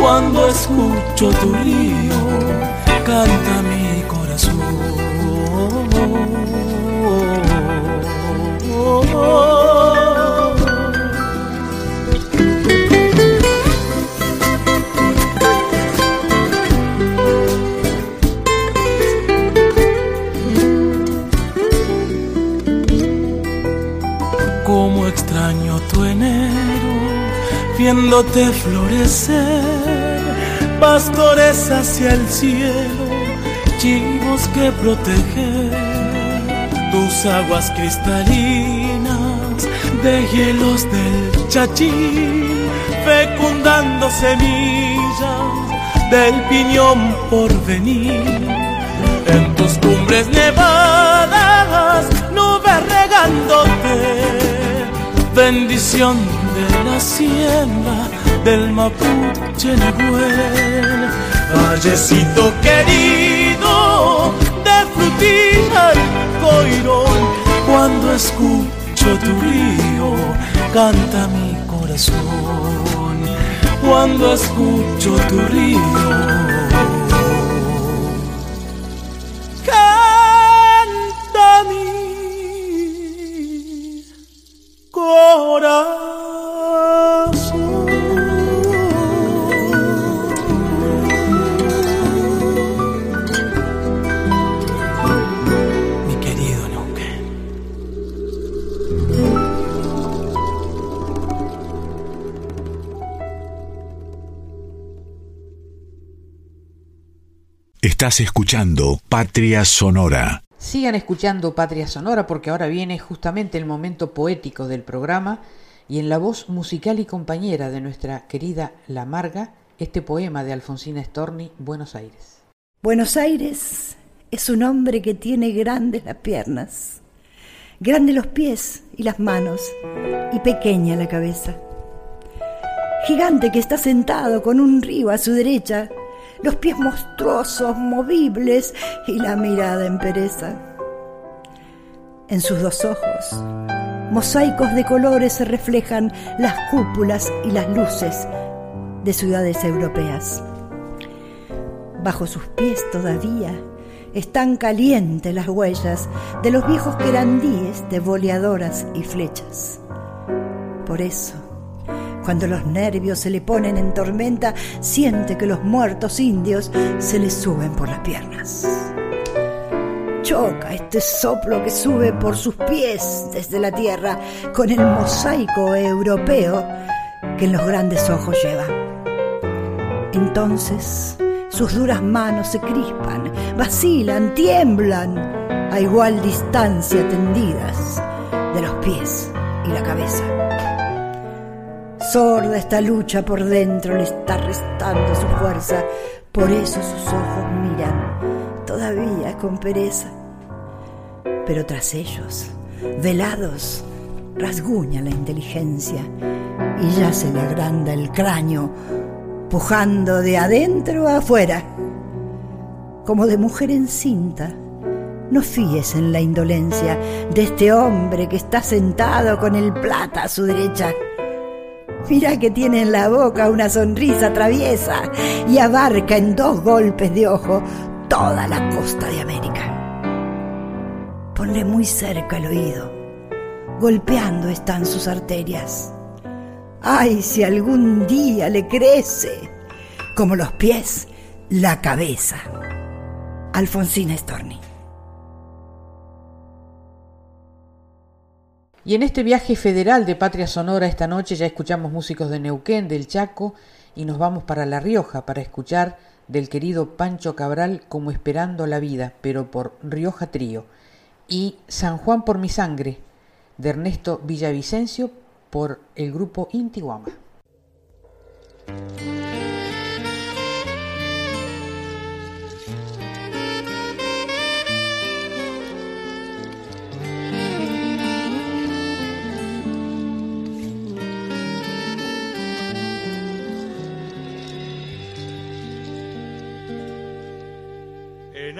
Cuando escucho tu río, canta mi corazón. Como extraño tu enero, viéndote florecer, pastores hacia el cielo, chivos que proteger tus aguas cristalinas de hielos del chachín, fecundando semillas del piñón por venir. En tus cumbres nevadas, nubes regándote, bendición siembra del mapuche Nehuel. Vallecito querido, de frutilla el coirón, cuando escucho tu río, canta mi corazón. Cuando escucho tu río. Estás escuchando Patria Sonora. Sigan escuchando Patria Sonora porque ahora viene justamente el momento poético del programa y en la voz musical y compañera de nuestra querida La Marga, este poema de Alfonsina Storni, Buenos Aires. Buenos Aires es un hombre que tiene grandes las piernas, grandes los pies y las manos y pequeña la cabeza. Gigante que está sentado con un río a su derecha, los pies monstruosos, movibles y la mirada en pereza. En sus dos ojos, mosaicos de colores se reflejan las cúpulas y las luces de ciudades europeas. Bajo sus pies todavía están calientes las huellas de los viejos querandíes de boleadoras y flechas. Por eso, cuando los nervios se le ponen en tormenta, siente que los muertos indios se le suben por las piernas. Choca este soplo que sube por sus pies desde la tierra con el mosaico europeo que en los grandes ojos lleva. Entonces sus duras manos se crispan, vacilan, tiemblan a igual distancia tendidas de los pies y la cabeza. Sorda esta lucha por dentro le está restando su fuerza, por eso sus ojos miran todavía con pereza. Pero tras ellos, velados, rasguña la inteligencia y ya se le agranda el cráneo, pujando de adentro a afuera. Como de mujer encinta, no fíes en la indolencia de este hombre que está sentado con el plata a su derecha. Mira que tiene en la boca una sonrisa traviesa y abarca en dos golpes de ojo toda la costa de América. Ponle muy cerca el oído, golpeando están sus arterias. Ay, si algún día le crece, como los pies, la cabeza. Alfonsina Storni. Y en este viaje federal de Patria Sonora esta noche ya escuchamos músicos de Neuquén, del Chaco, y nos vamos para La Rioja para escuchar del querido Pancho Cabral como Esperando la Vida, pero por Rioja Trío, y San Juan por mi sangre, de Ernesto Villavicencio, por el grupo Intiguama.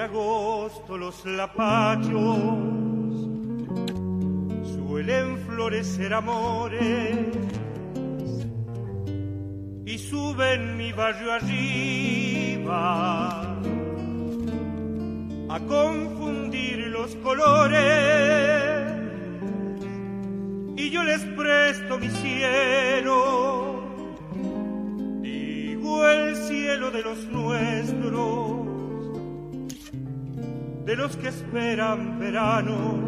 Agosto los lapachos suelen florecer amores y sube en mi barrio arriba a confundir los colores. Y yo les presto mi cielo, digo el cielo de los nuestros, de los que esperan verano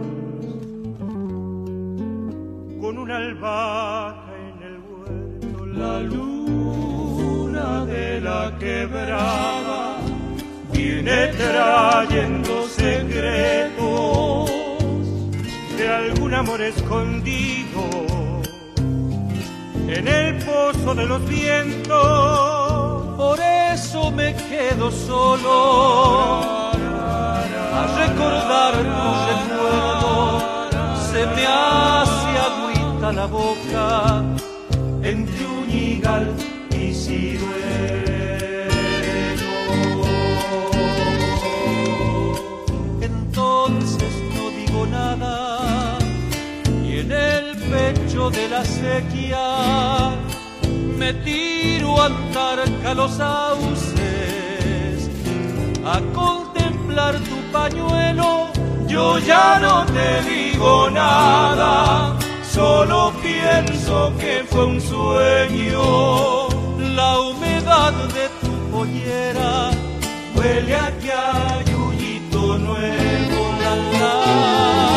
con una albahaca en el huerto, la luna de la quebrada viene trayendo secretos de algún amor escondido en el pozo de los vientos. Por eso me quedo solo a recordar tu recuerdo. Se me hace agüita la boca entre Uñigal y Ciruelo. Entonces no digo nada y en el pecho de la sequía me tiro a andar los sauces a contemplar tu pañuelo. Yo ya no te digo nada, solo pienso que fue un sueño. La humedad de tu pollera huele a que hay nuevo. La, la,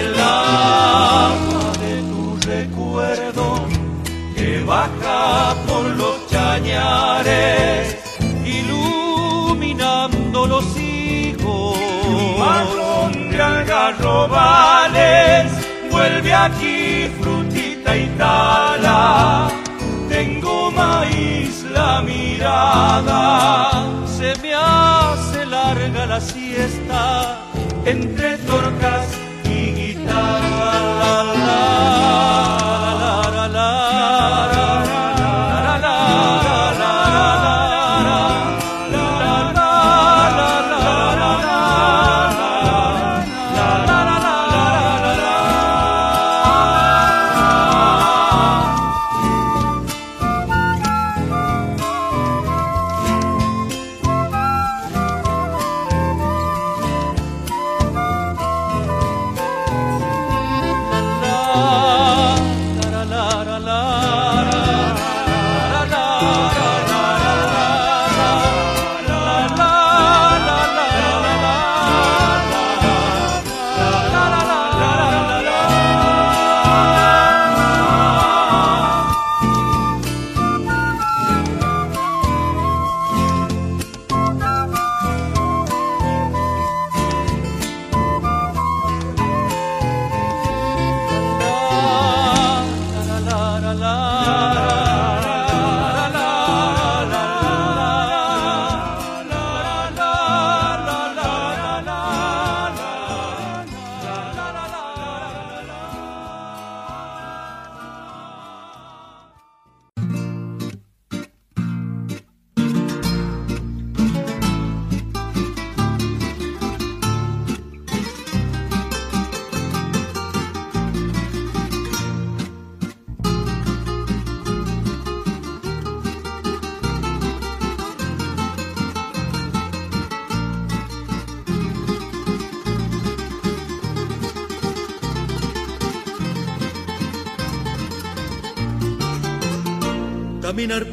el agua de tu recuerdo que baja por los chañares iluminando los higos marrón de algarrobales vuelve aquí frutita y tala. Tengo maíz la mirada se me hace larga la siesta entre torcas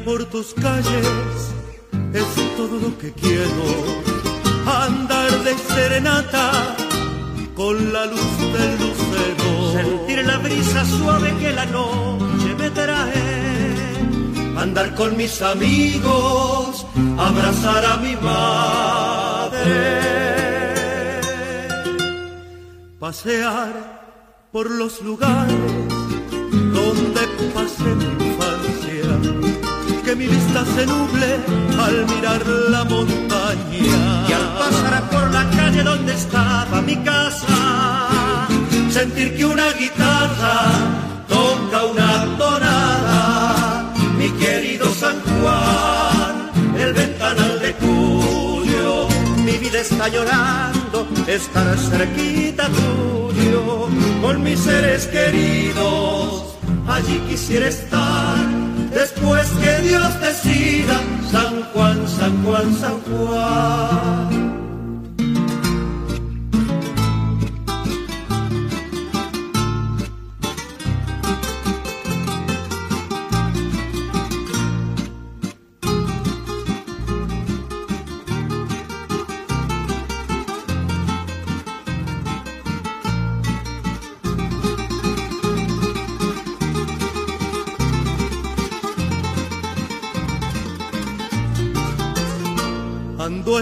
por tus calles es todo lo que quiero. Andar de serenata con la luz del lucero. Sentir la brisa suave que la noche me trae. Andar con mis amigos, abrazar a mi madre. Pasear por los lugares donde pasé mi mi vista se nuble al mirar la montaña. Y al pasar por la calle donde estaba mi casa, sentir que una guitarra toca una tonada. Mi querido San Juan, el ventanal de Cuyo, mi vida está llorando, estar cerquita tuyo, con mis seres queridos, allí quisiera estar después que Dios decida, San Juan, San Juan, San Juan.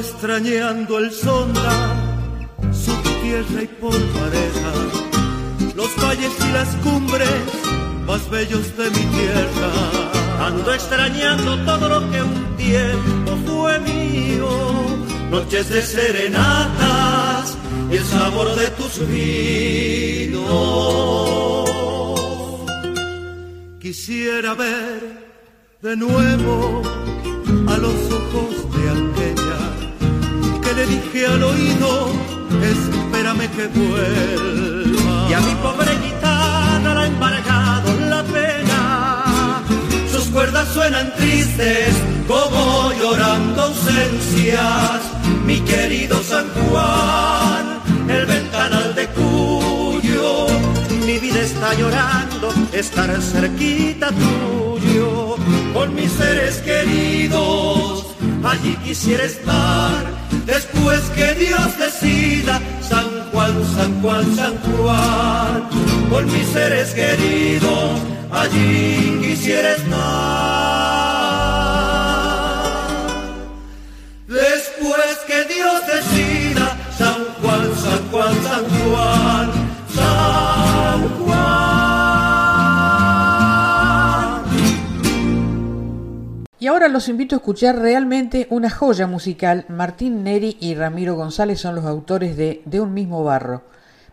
Extrañando el sonda, su tierra y polvareda, los valles y las cumbres más bellos de mi tierra. Ando extrañando todo lo que un tiempo fue mío, noches de serenatas y el sabor de tus vinos. Quisiera ver de nuevo a los ojos le dije al oído, espérame que vuelva. Y a mi pobre guitarra la ha embargado la pena. Sus cuerdas suenan tristes, como llorando ausencias. Mi querido San Juan, el ventanal de Cuyo. Mi vida está llorando, estar cerquita tuyo, con mis seres queridos. Allí quisiera estar después que Dios decida, San Juan, San Juan, San Juan, por mis seres queridos, allí quisiera estar. Después que Dios decida, San Juan, San Juan, San Juan, ahora los invito a escuchar realmente una joya musical. Martín Neri y Ramiro González son los autores de De un mismo barro,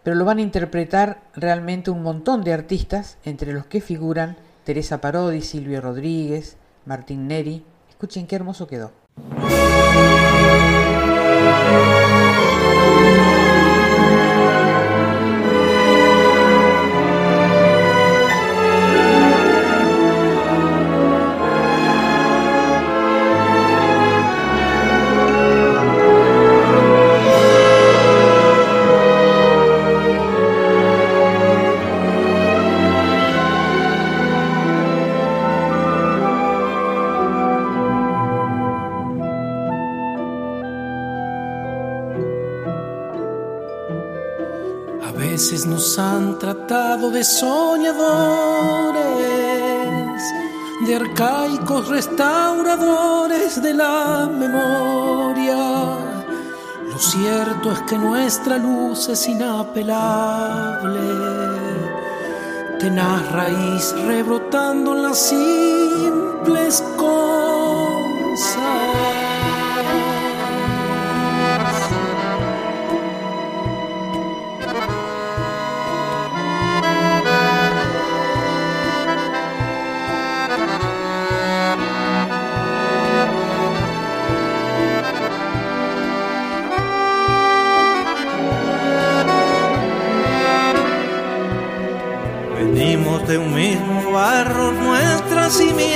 pero lo van a interpretar realmente un montón de artistas, entre los que figuran Teresa Parodi, Silvio Rodríguez, Martín Neri. Escuchen qué hermoso quedó. Han tratado de soñadores, de arcaicos restauradores de la memoria. Lo cierto es que nuestra luz es inapelable, tenaz raíz rebrotando en las simples cosas. De un mismo barro nuestra simiente,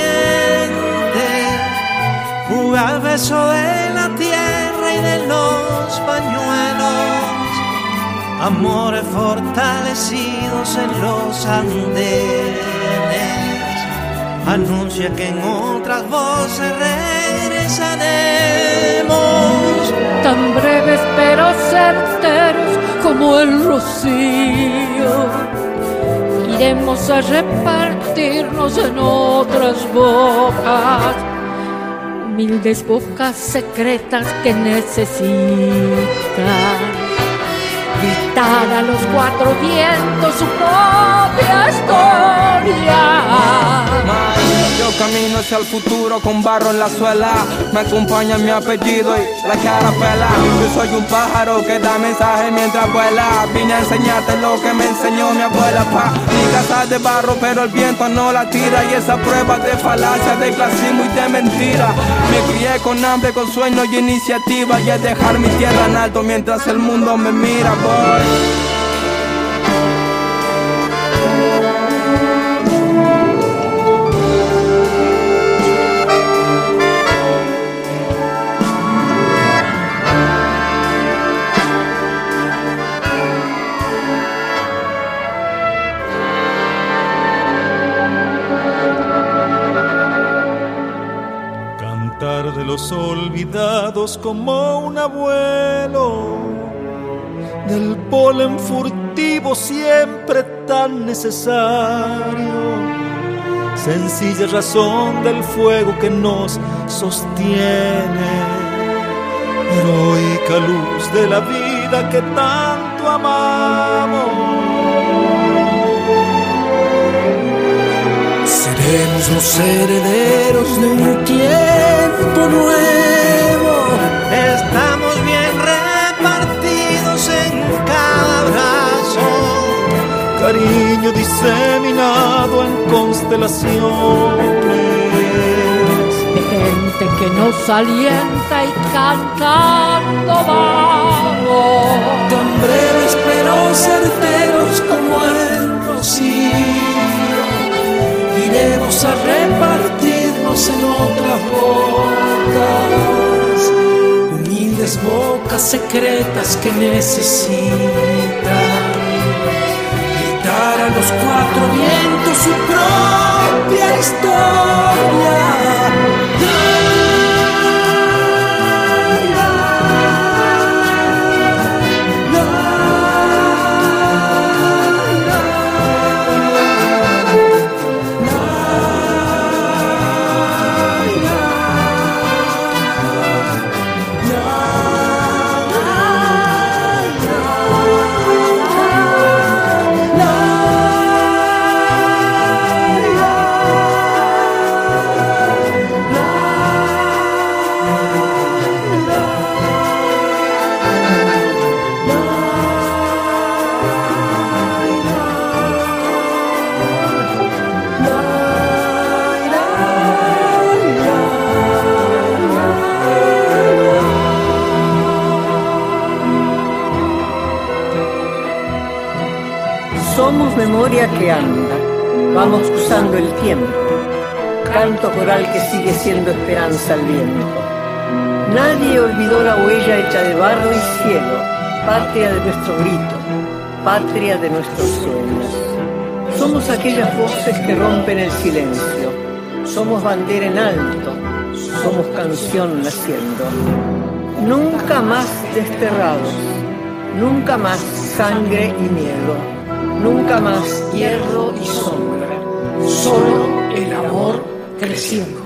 jugar beso de la tierra y de los pañuelos, amores fortalecidos en los andenes, anuncia que en otras voces regresaremos. Tan breves pero certeros como el rocío. Iremos a repartirnos en otras bocas, humildes bocas secretas que necesitan gritar a los cuatro vientos su propia historia. Yo camino hacia el futuro con barro en la suela. Me acompaña mi apellido y la carapela. Yo soy un pájaro que da mensaje mientras vuela. Vine a enseñarte lo que me enseñó mi abuela. Pa. Mi casa de barro, pero el viento no la tira. Y esa prueba de falacia, de clasismo y de mentira. Me crié con hambre, con sueños y iniciativa. Y es dejar mi tierra en alto mientras el mundo me mira, boy. Los olvidados como un abuelo, del polen furtivo siempre tan necesario, sencilla razón del fuego que nos sostiene, heroica luz de la vida que tanto amamos. Seremos los herederos de un nuevo. Estamos bien repartidos en cada abrazo. Cariño diseminado en constelaciones. De gente que nos alienta y cantando vamos. Tan breves pero certeros como el rocío. Iremos a repartirnos en otras bocas, humildes bocas secretas que necesitan gritar a los cuatro vientos su propia Somos memoria que anda, vamos cruzando el tiempo, canto coral que sigue siendo esperanza al viento. Nadie olvidó la huella hecha de barro y cielo, patria de nuestro grito, patria de nuestros sueños. Somos aquellas voces que rompen el silencio, somos bandera en alto, somos canción naciendo. Nunca más desterrados, nunca más sangre y miedo nunca más hierro y sombra, solo el amor creciendo.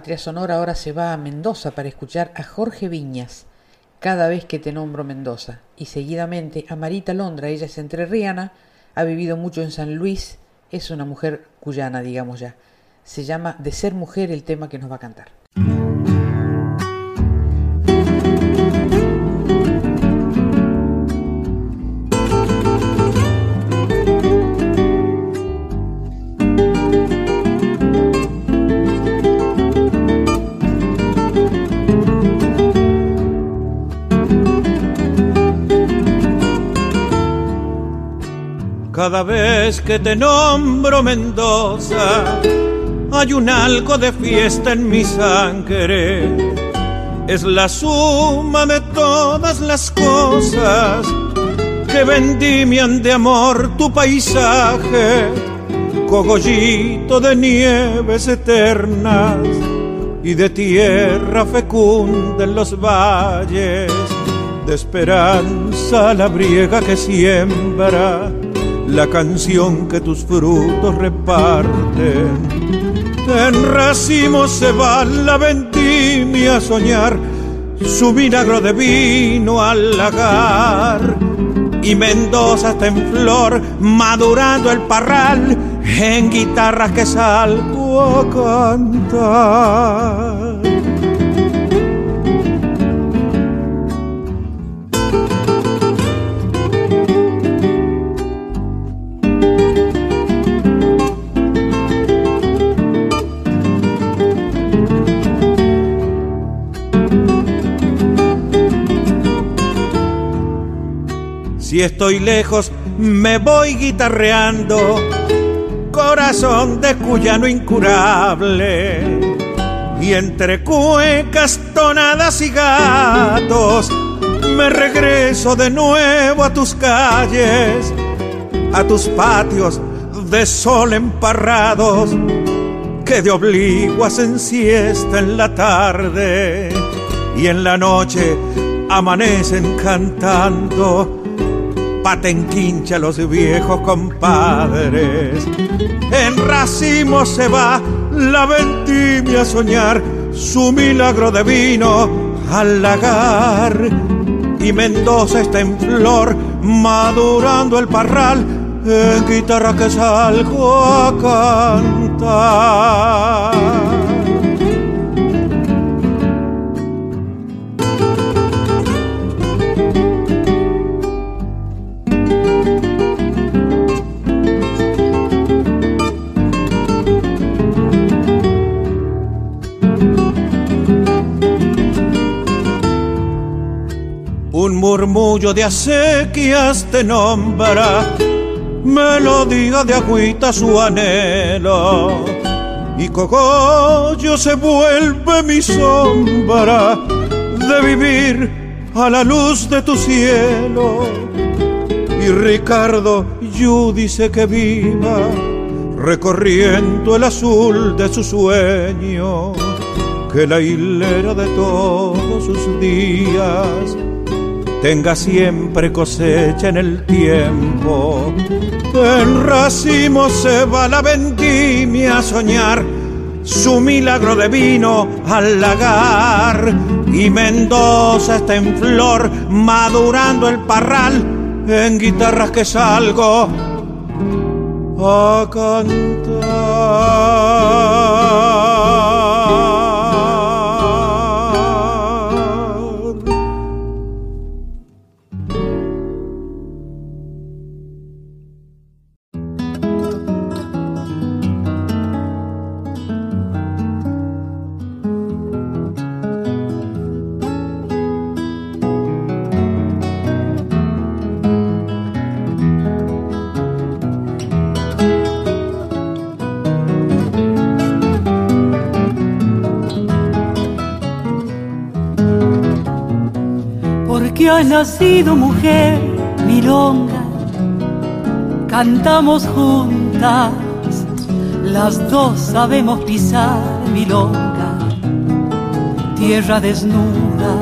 Patria Sonora ahora se va a Mendoza para escuchar a Jorge Viñas, cada vez que te nombro Mendoza, y seguidamente a Marita Londra, ella es entrerriana, ha vivido mucho en San Luis, es una mujer cuyana, digamos ya. Se llama De ser mujer el tema que nos va a cantar. Cada vez que te nombro Mendoza, hay un algo de fiesta en mi sangre. Es la suma de todas las cosas que vendimian de amor tu paisaje, cogollito de nieves eternas y de tierra fecunda en los valles, de esperanza la briega que siembra la canción que tus frutos reparten. En racimos se va la vendimia a soñar su milagro de vino al lagar. Y Mendoza está en flor, madurando el parral, en guitarras que salgo a cantar. Estoy lejos, me voy guitarreando, corazón de cuyano incurable. Y entre cuecas, tonadas y gatos, me regreso de nuevo a tus calles, a tus patios de sol emparrados, que de obligo hacen siesta en la tarde y en la noche amanecen cantando patenquincha los viejos compadres. En racimo se va la vendimia a soñar su milagro de vino al lagar. Y Mendoza está en flor, madurando el parral, en guitarra que salgo a cantar. Un murmullo de acequias te nombra, melodía de agüita su anhelo. Y cogollo se vuelve mi sombra de vivir a la luz de tu cielo. Y Ricardo dice que viva recorriendo el azul de su sueño, que la hilera de todos sus días tenga siempre cosecha en el tiempo. En racimo se va la vendimia a soñar su milagro de vino al lagar. Y Mendoza está en flor, madurando el parral en guitarras que salgo a cantar. Nacido mujer milonga. Cantamos juntas, las dos sabemos pisar milonga, tierra desnuda.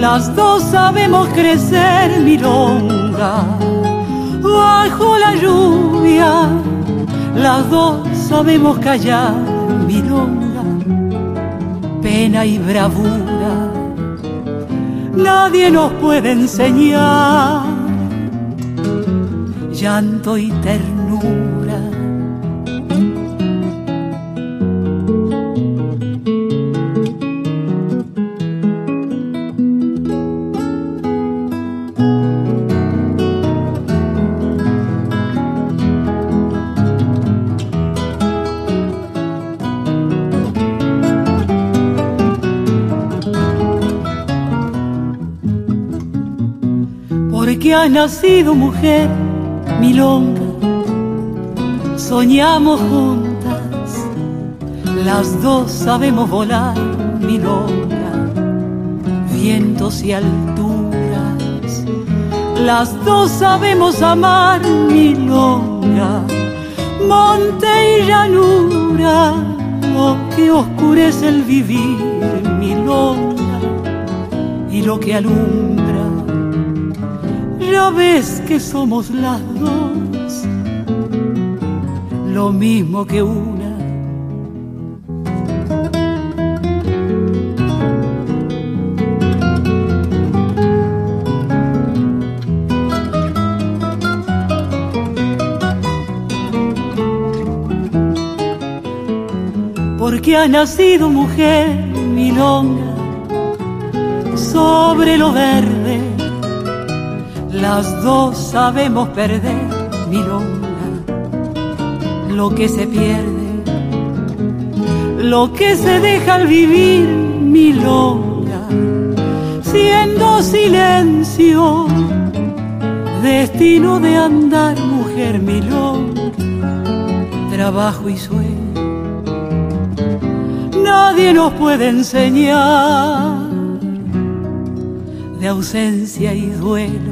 Las dos sabemos crecer milonga, bajo la lluvia. Las dos sabemos callar milonga pena y bravura. Nadie nos puede enseñar llanto y ternura. Porque ha nacido mujer milonga, soñamos juntas, las dos sabemos volar milonga, vientos y alturas, las dos sabemos amar milonga, monte y llanura, lo que oscurece el vivir milonga. Y lo que alumbra ya ves que somos las dos, lo mismo que una. Porque ha nacido mujer milonga sobre lo verde las dos sabemos perder milonga, lo que se pierde, lo que se deja al vivir milonga, siendo silencio, destino de andar mujer milonga, trabajo y sueño. Nadie nos puede enseñar. De ausencia y duelo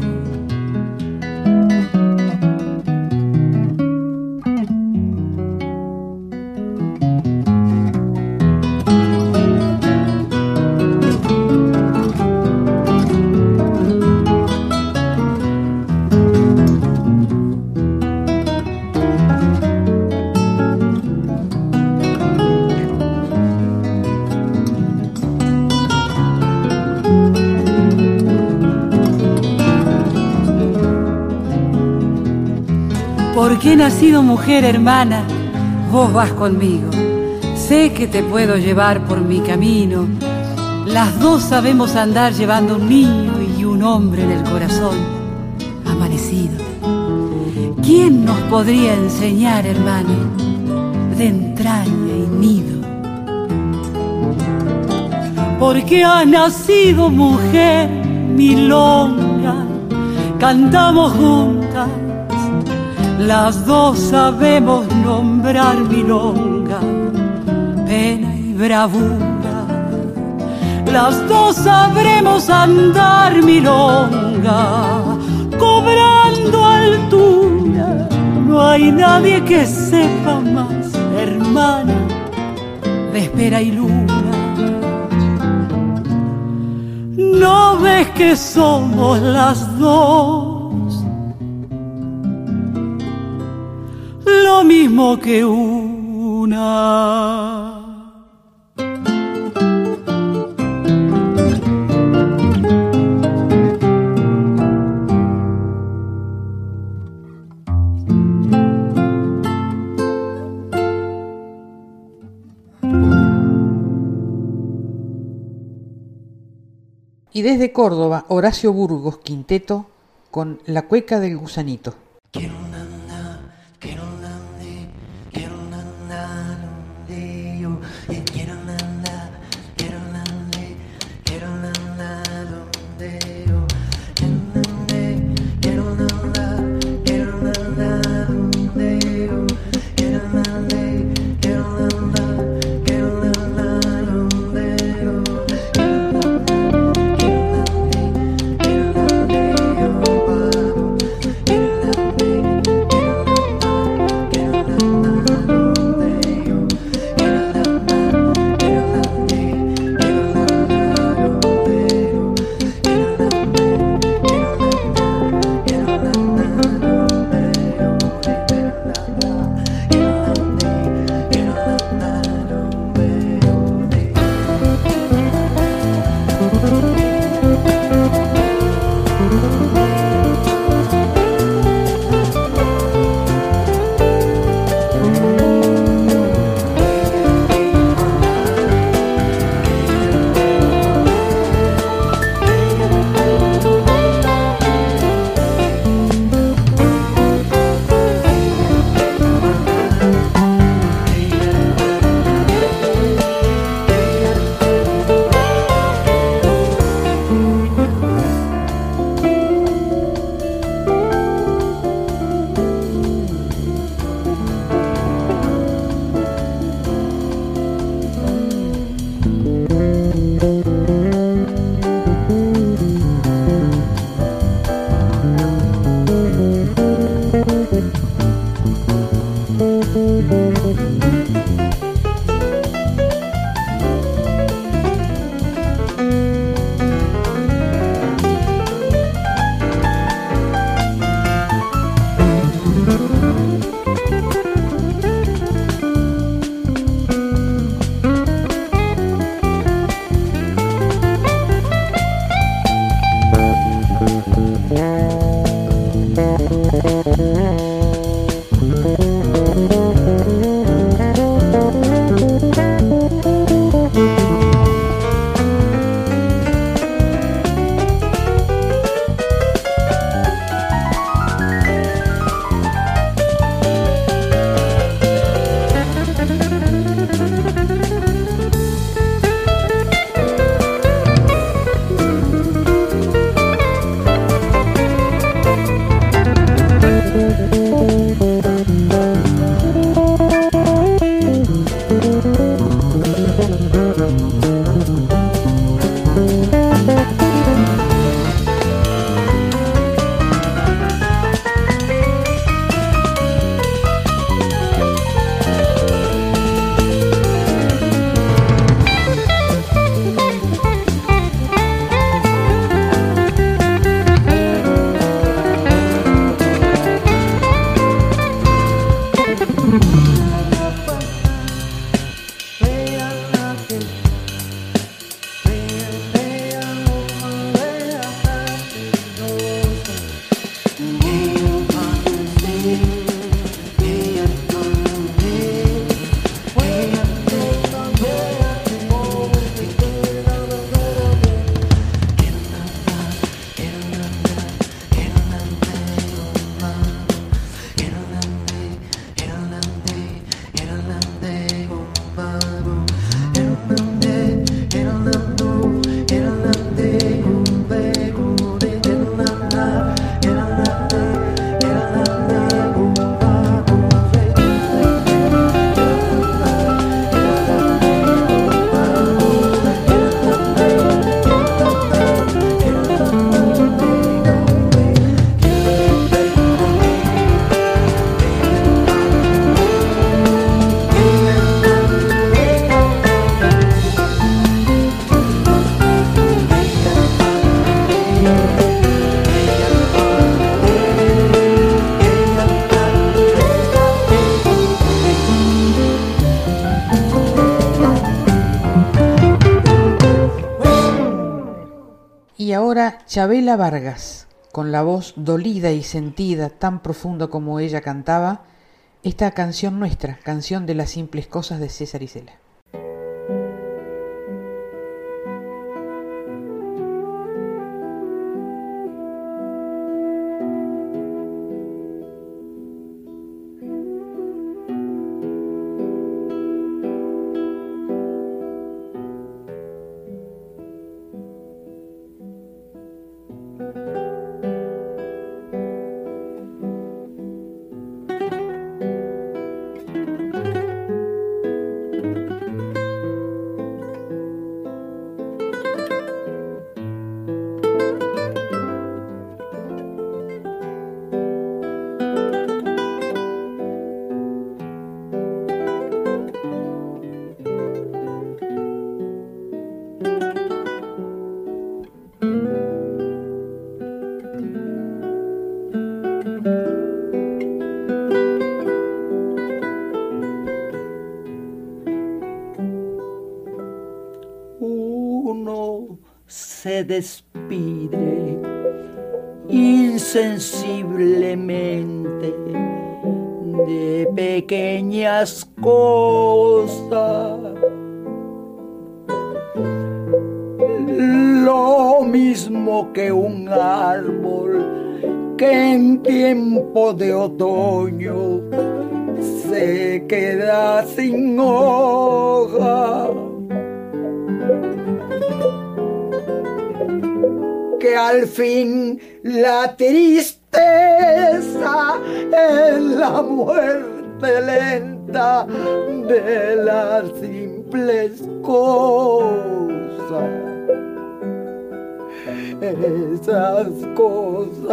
He nacido mujer hermana, vos vas conmigo. Sé que te puedo llevar por mi camino. Las dos sabemos andar llevando un niño y un hombre en el corazón, amanecido. ¿Quién nos podría enseñar, hermana, de entraña y nido? Porque ha nacido mujer milonga, cantamos juntas las dos sabemos nombrar milonga, pena y bravura. Las dos sabremos andar milonga, cobrando altura. No hay nadie que sepa más, hermana, de espera y luna. No ves que somos las dos mismo que una. Y desde Córdoba, Horacio Burgos Quinteto con La Cueca del Gusanito. Chabela Vargas, con la voz dolida y sentida, tan profunda como ella cantaba, esta canción nuestra, canción de las simples cosas de César Isela. De otoño se queda sin hoja que al fin la tristeza es la muerte lenta de las simples cosas. Esas cosas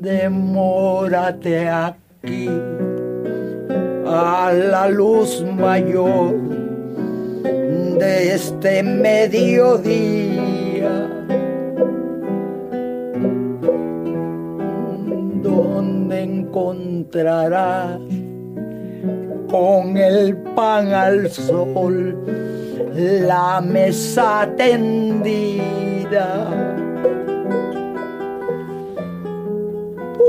Demórate aquí a la luz mayor de este mediodía. Donde encontrarás con el pan al sol la mesa tendida.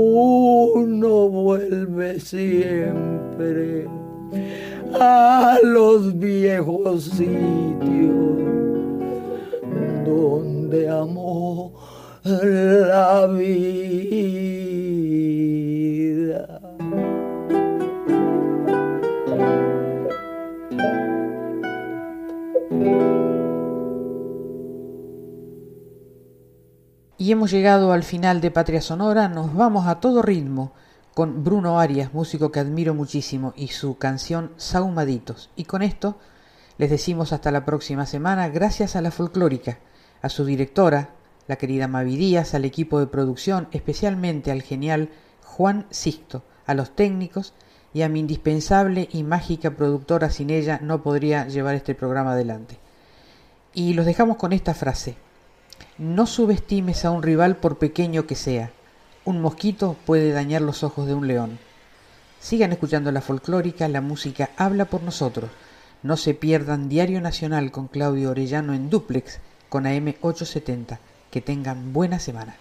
Uno vuelve siempre a los viejos sitios donde amó la vida. Y hemos llegado al final de Patria Sonora, nos vamos a todo ritmo con Bruno Arias, músico que admiro muchísimo, y su canción Saumaditos. Y con esto les decimos hasta la próxima semana, gracias a la folclórica, a su directora, la querida Mavi Díaz, al equipo de producción, especialmente al genial Juan Sixto, a los técnicos y a mi indispensable y mágica productora, sin ella no podría llevar este programa adelante. Y los dejamos con esta frase. No subestimes a un rival por pequeño que sea. Un mosquito puede dañar los ojos de un león. Sigan escuchando la folclórica, la música habla por nosotros. No se pierdan Diario Nacional con Claudio Orellano en duplex con AM870. Que tengan buena semana.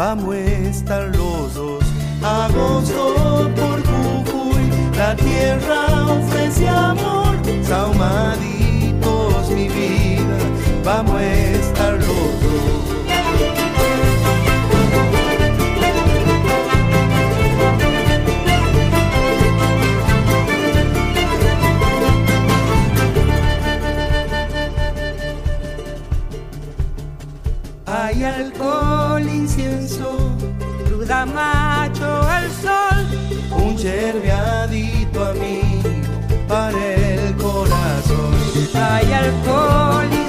Vamos a estar los dos. Agosto por Jujuy, la tierra ofrece amor. Saumaditos, mi vida, vamos a estar los dos. Macho al sol, un yerbiadito amigo para el corazón. Hay alcohol,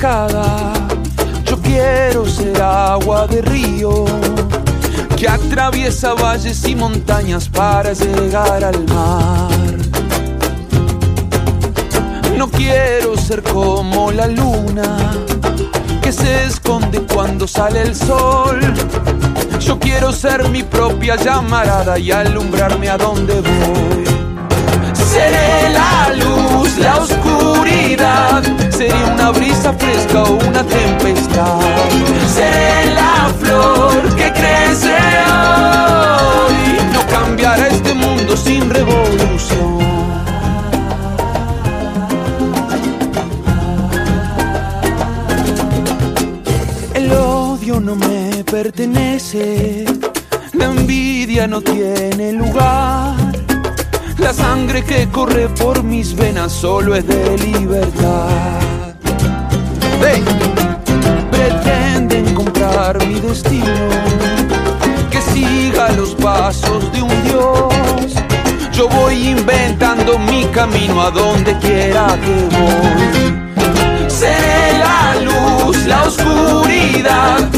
yo quiero ser agua de río que atraviesa valles y montañas para llegar al mar. No quiero ser como la luna que se esconde cuando sale el sol. Yo quiero ser mi propia llamarada y alumbrarme a donde voy. Seré la luz, la oscuridad, seré una brisa fresca o una tempestad. Seré la flor que crece hoy, no cambiará este mundo sin revolución. El odio no me pertenece, la envidia no tiene lugar. La sangre que corre por mis venas solo es de libertad. Hey. Pretenden comprar mi destino, que siga los pasos de un dios. Yo voy inventando mi camino a donde quiera que voy. Seré la luz, la oscuridad,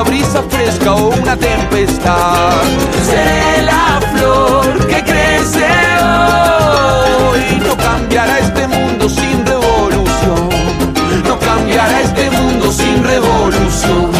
una brisa fresca o una tempestad. Seré la flor que crece hoy. No cambiará este mundo sin revolución. No cambiará este mundo sin revolución.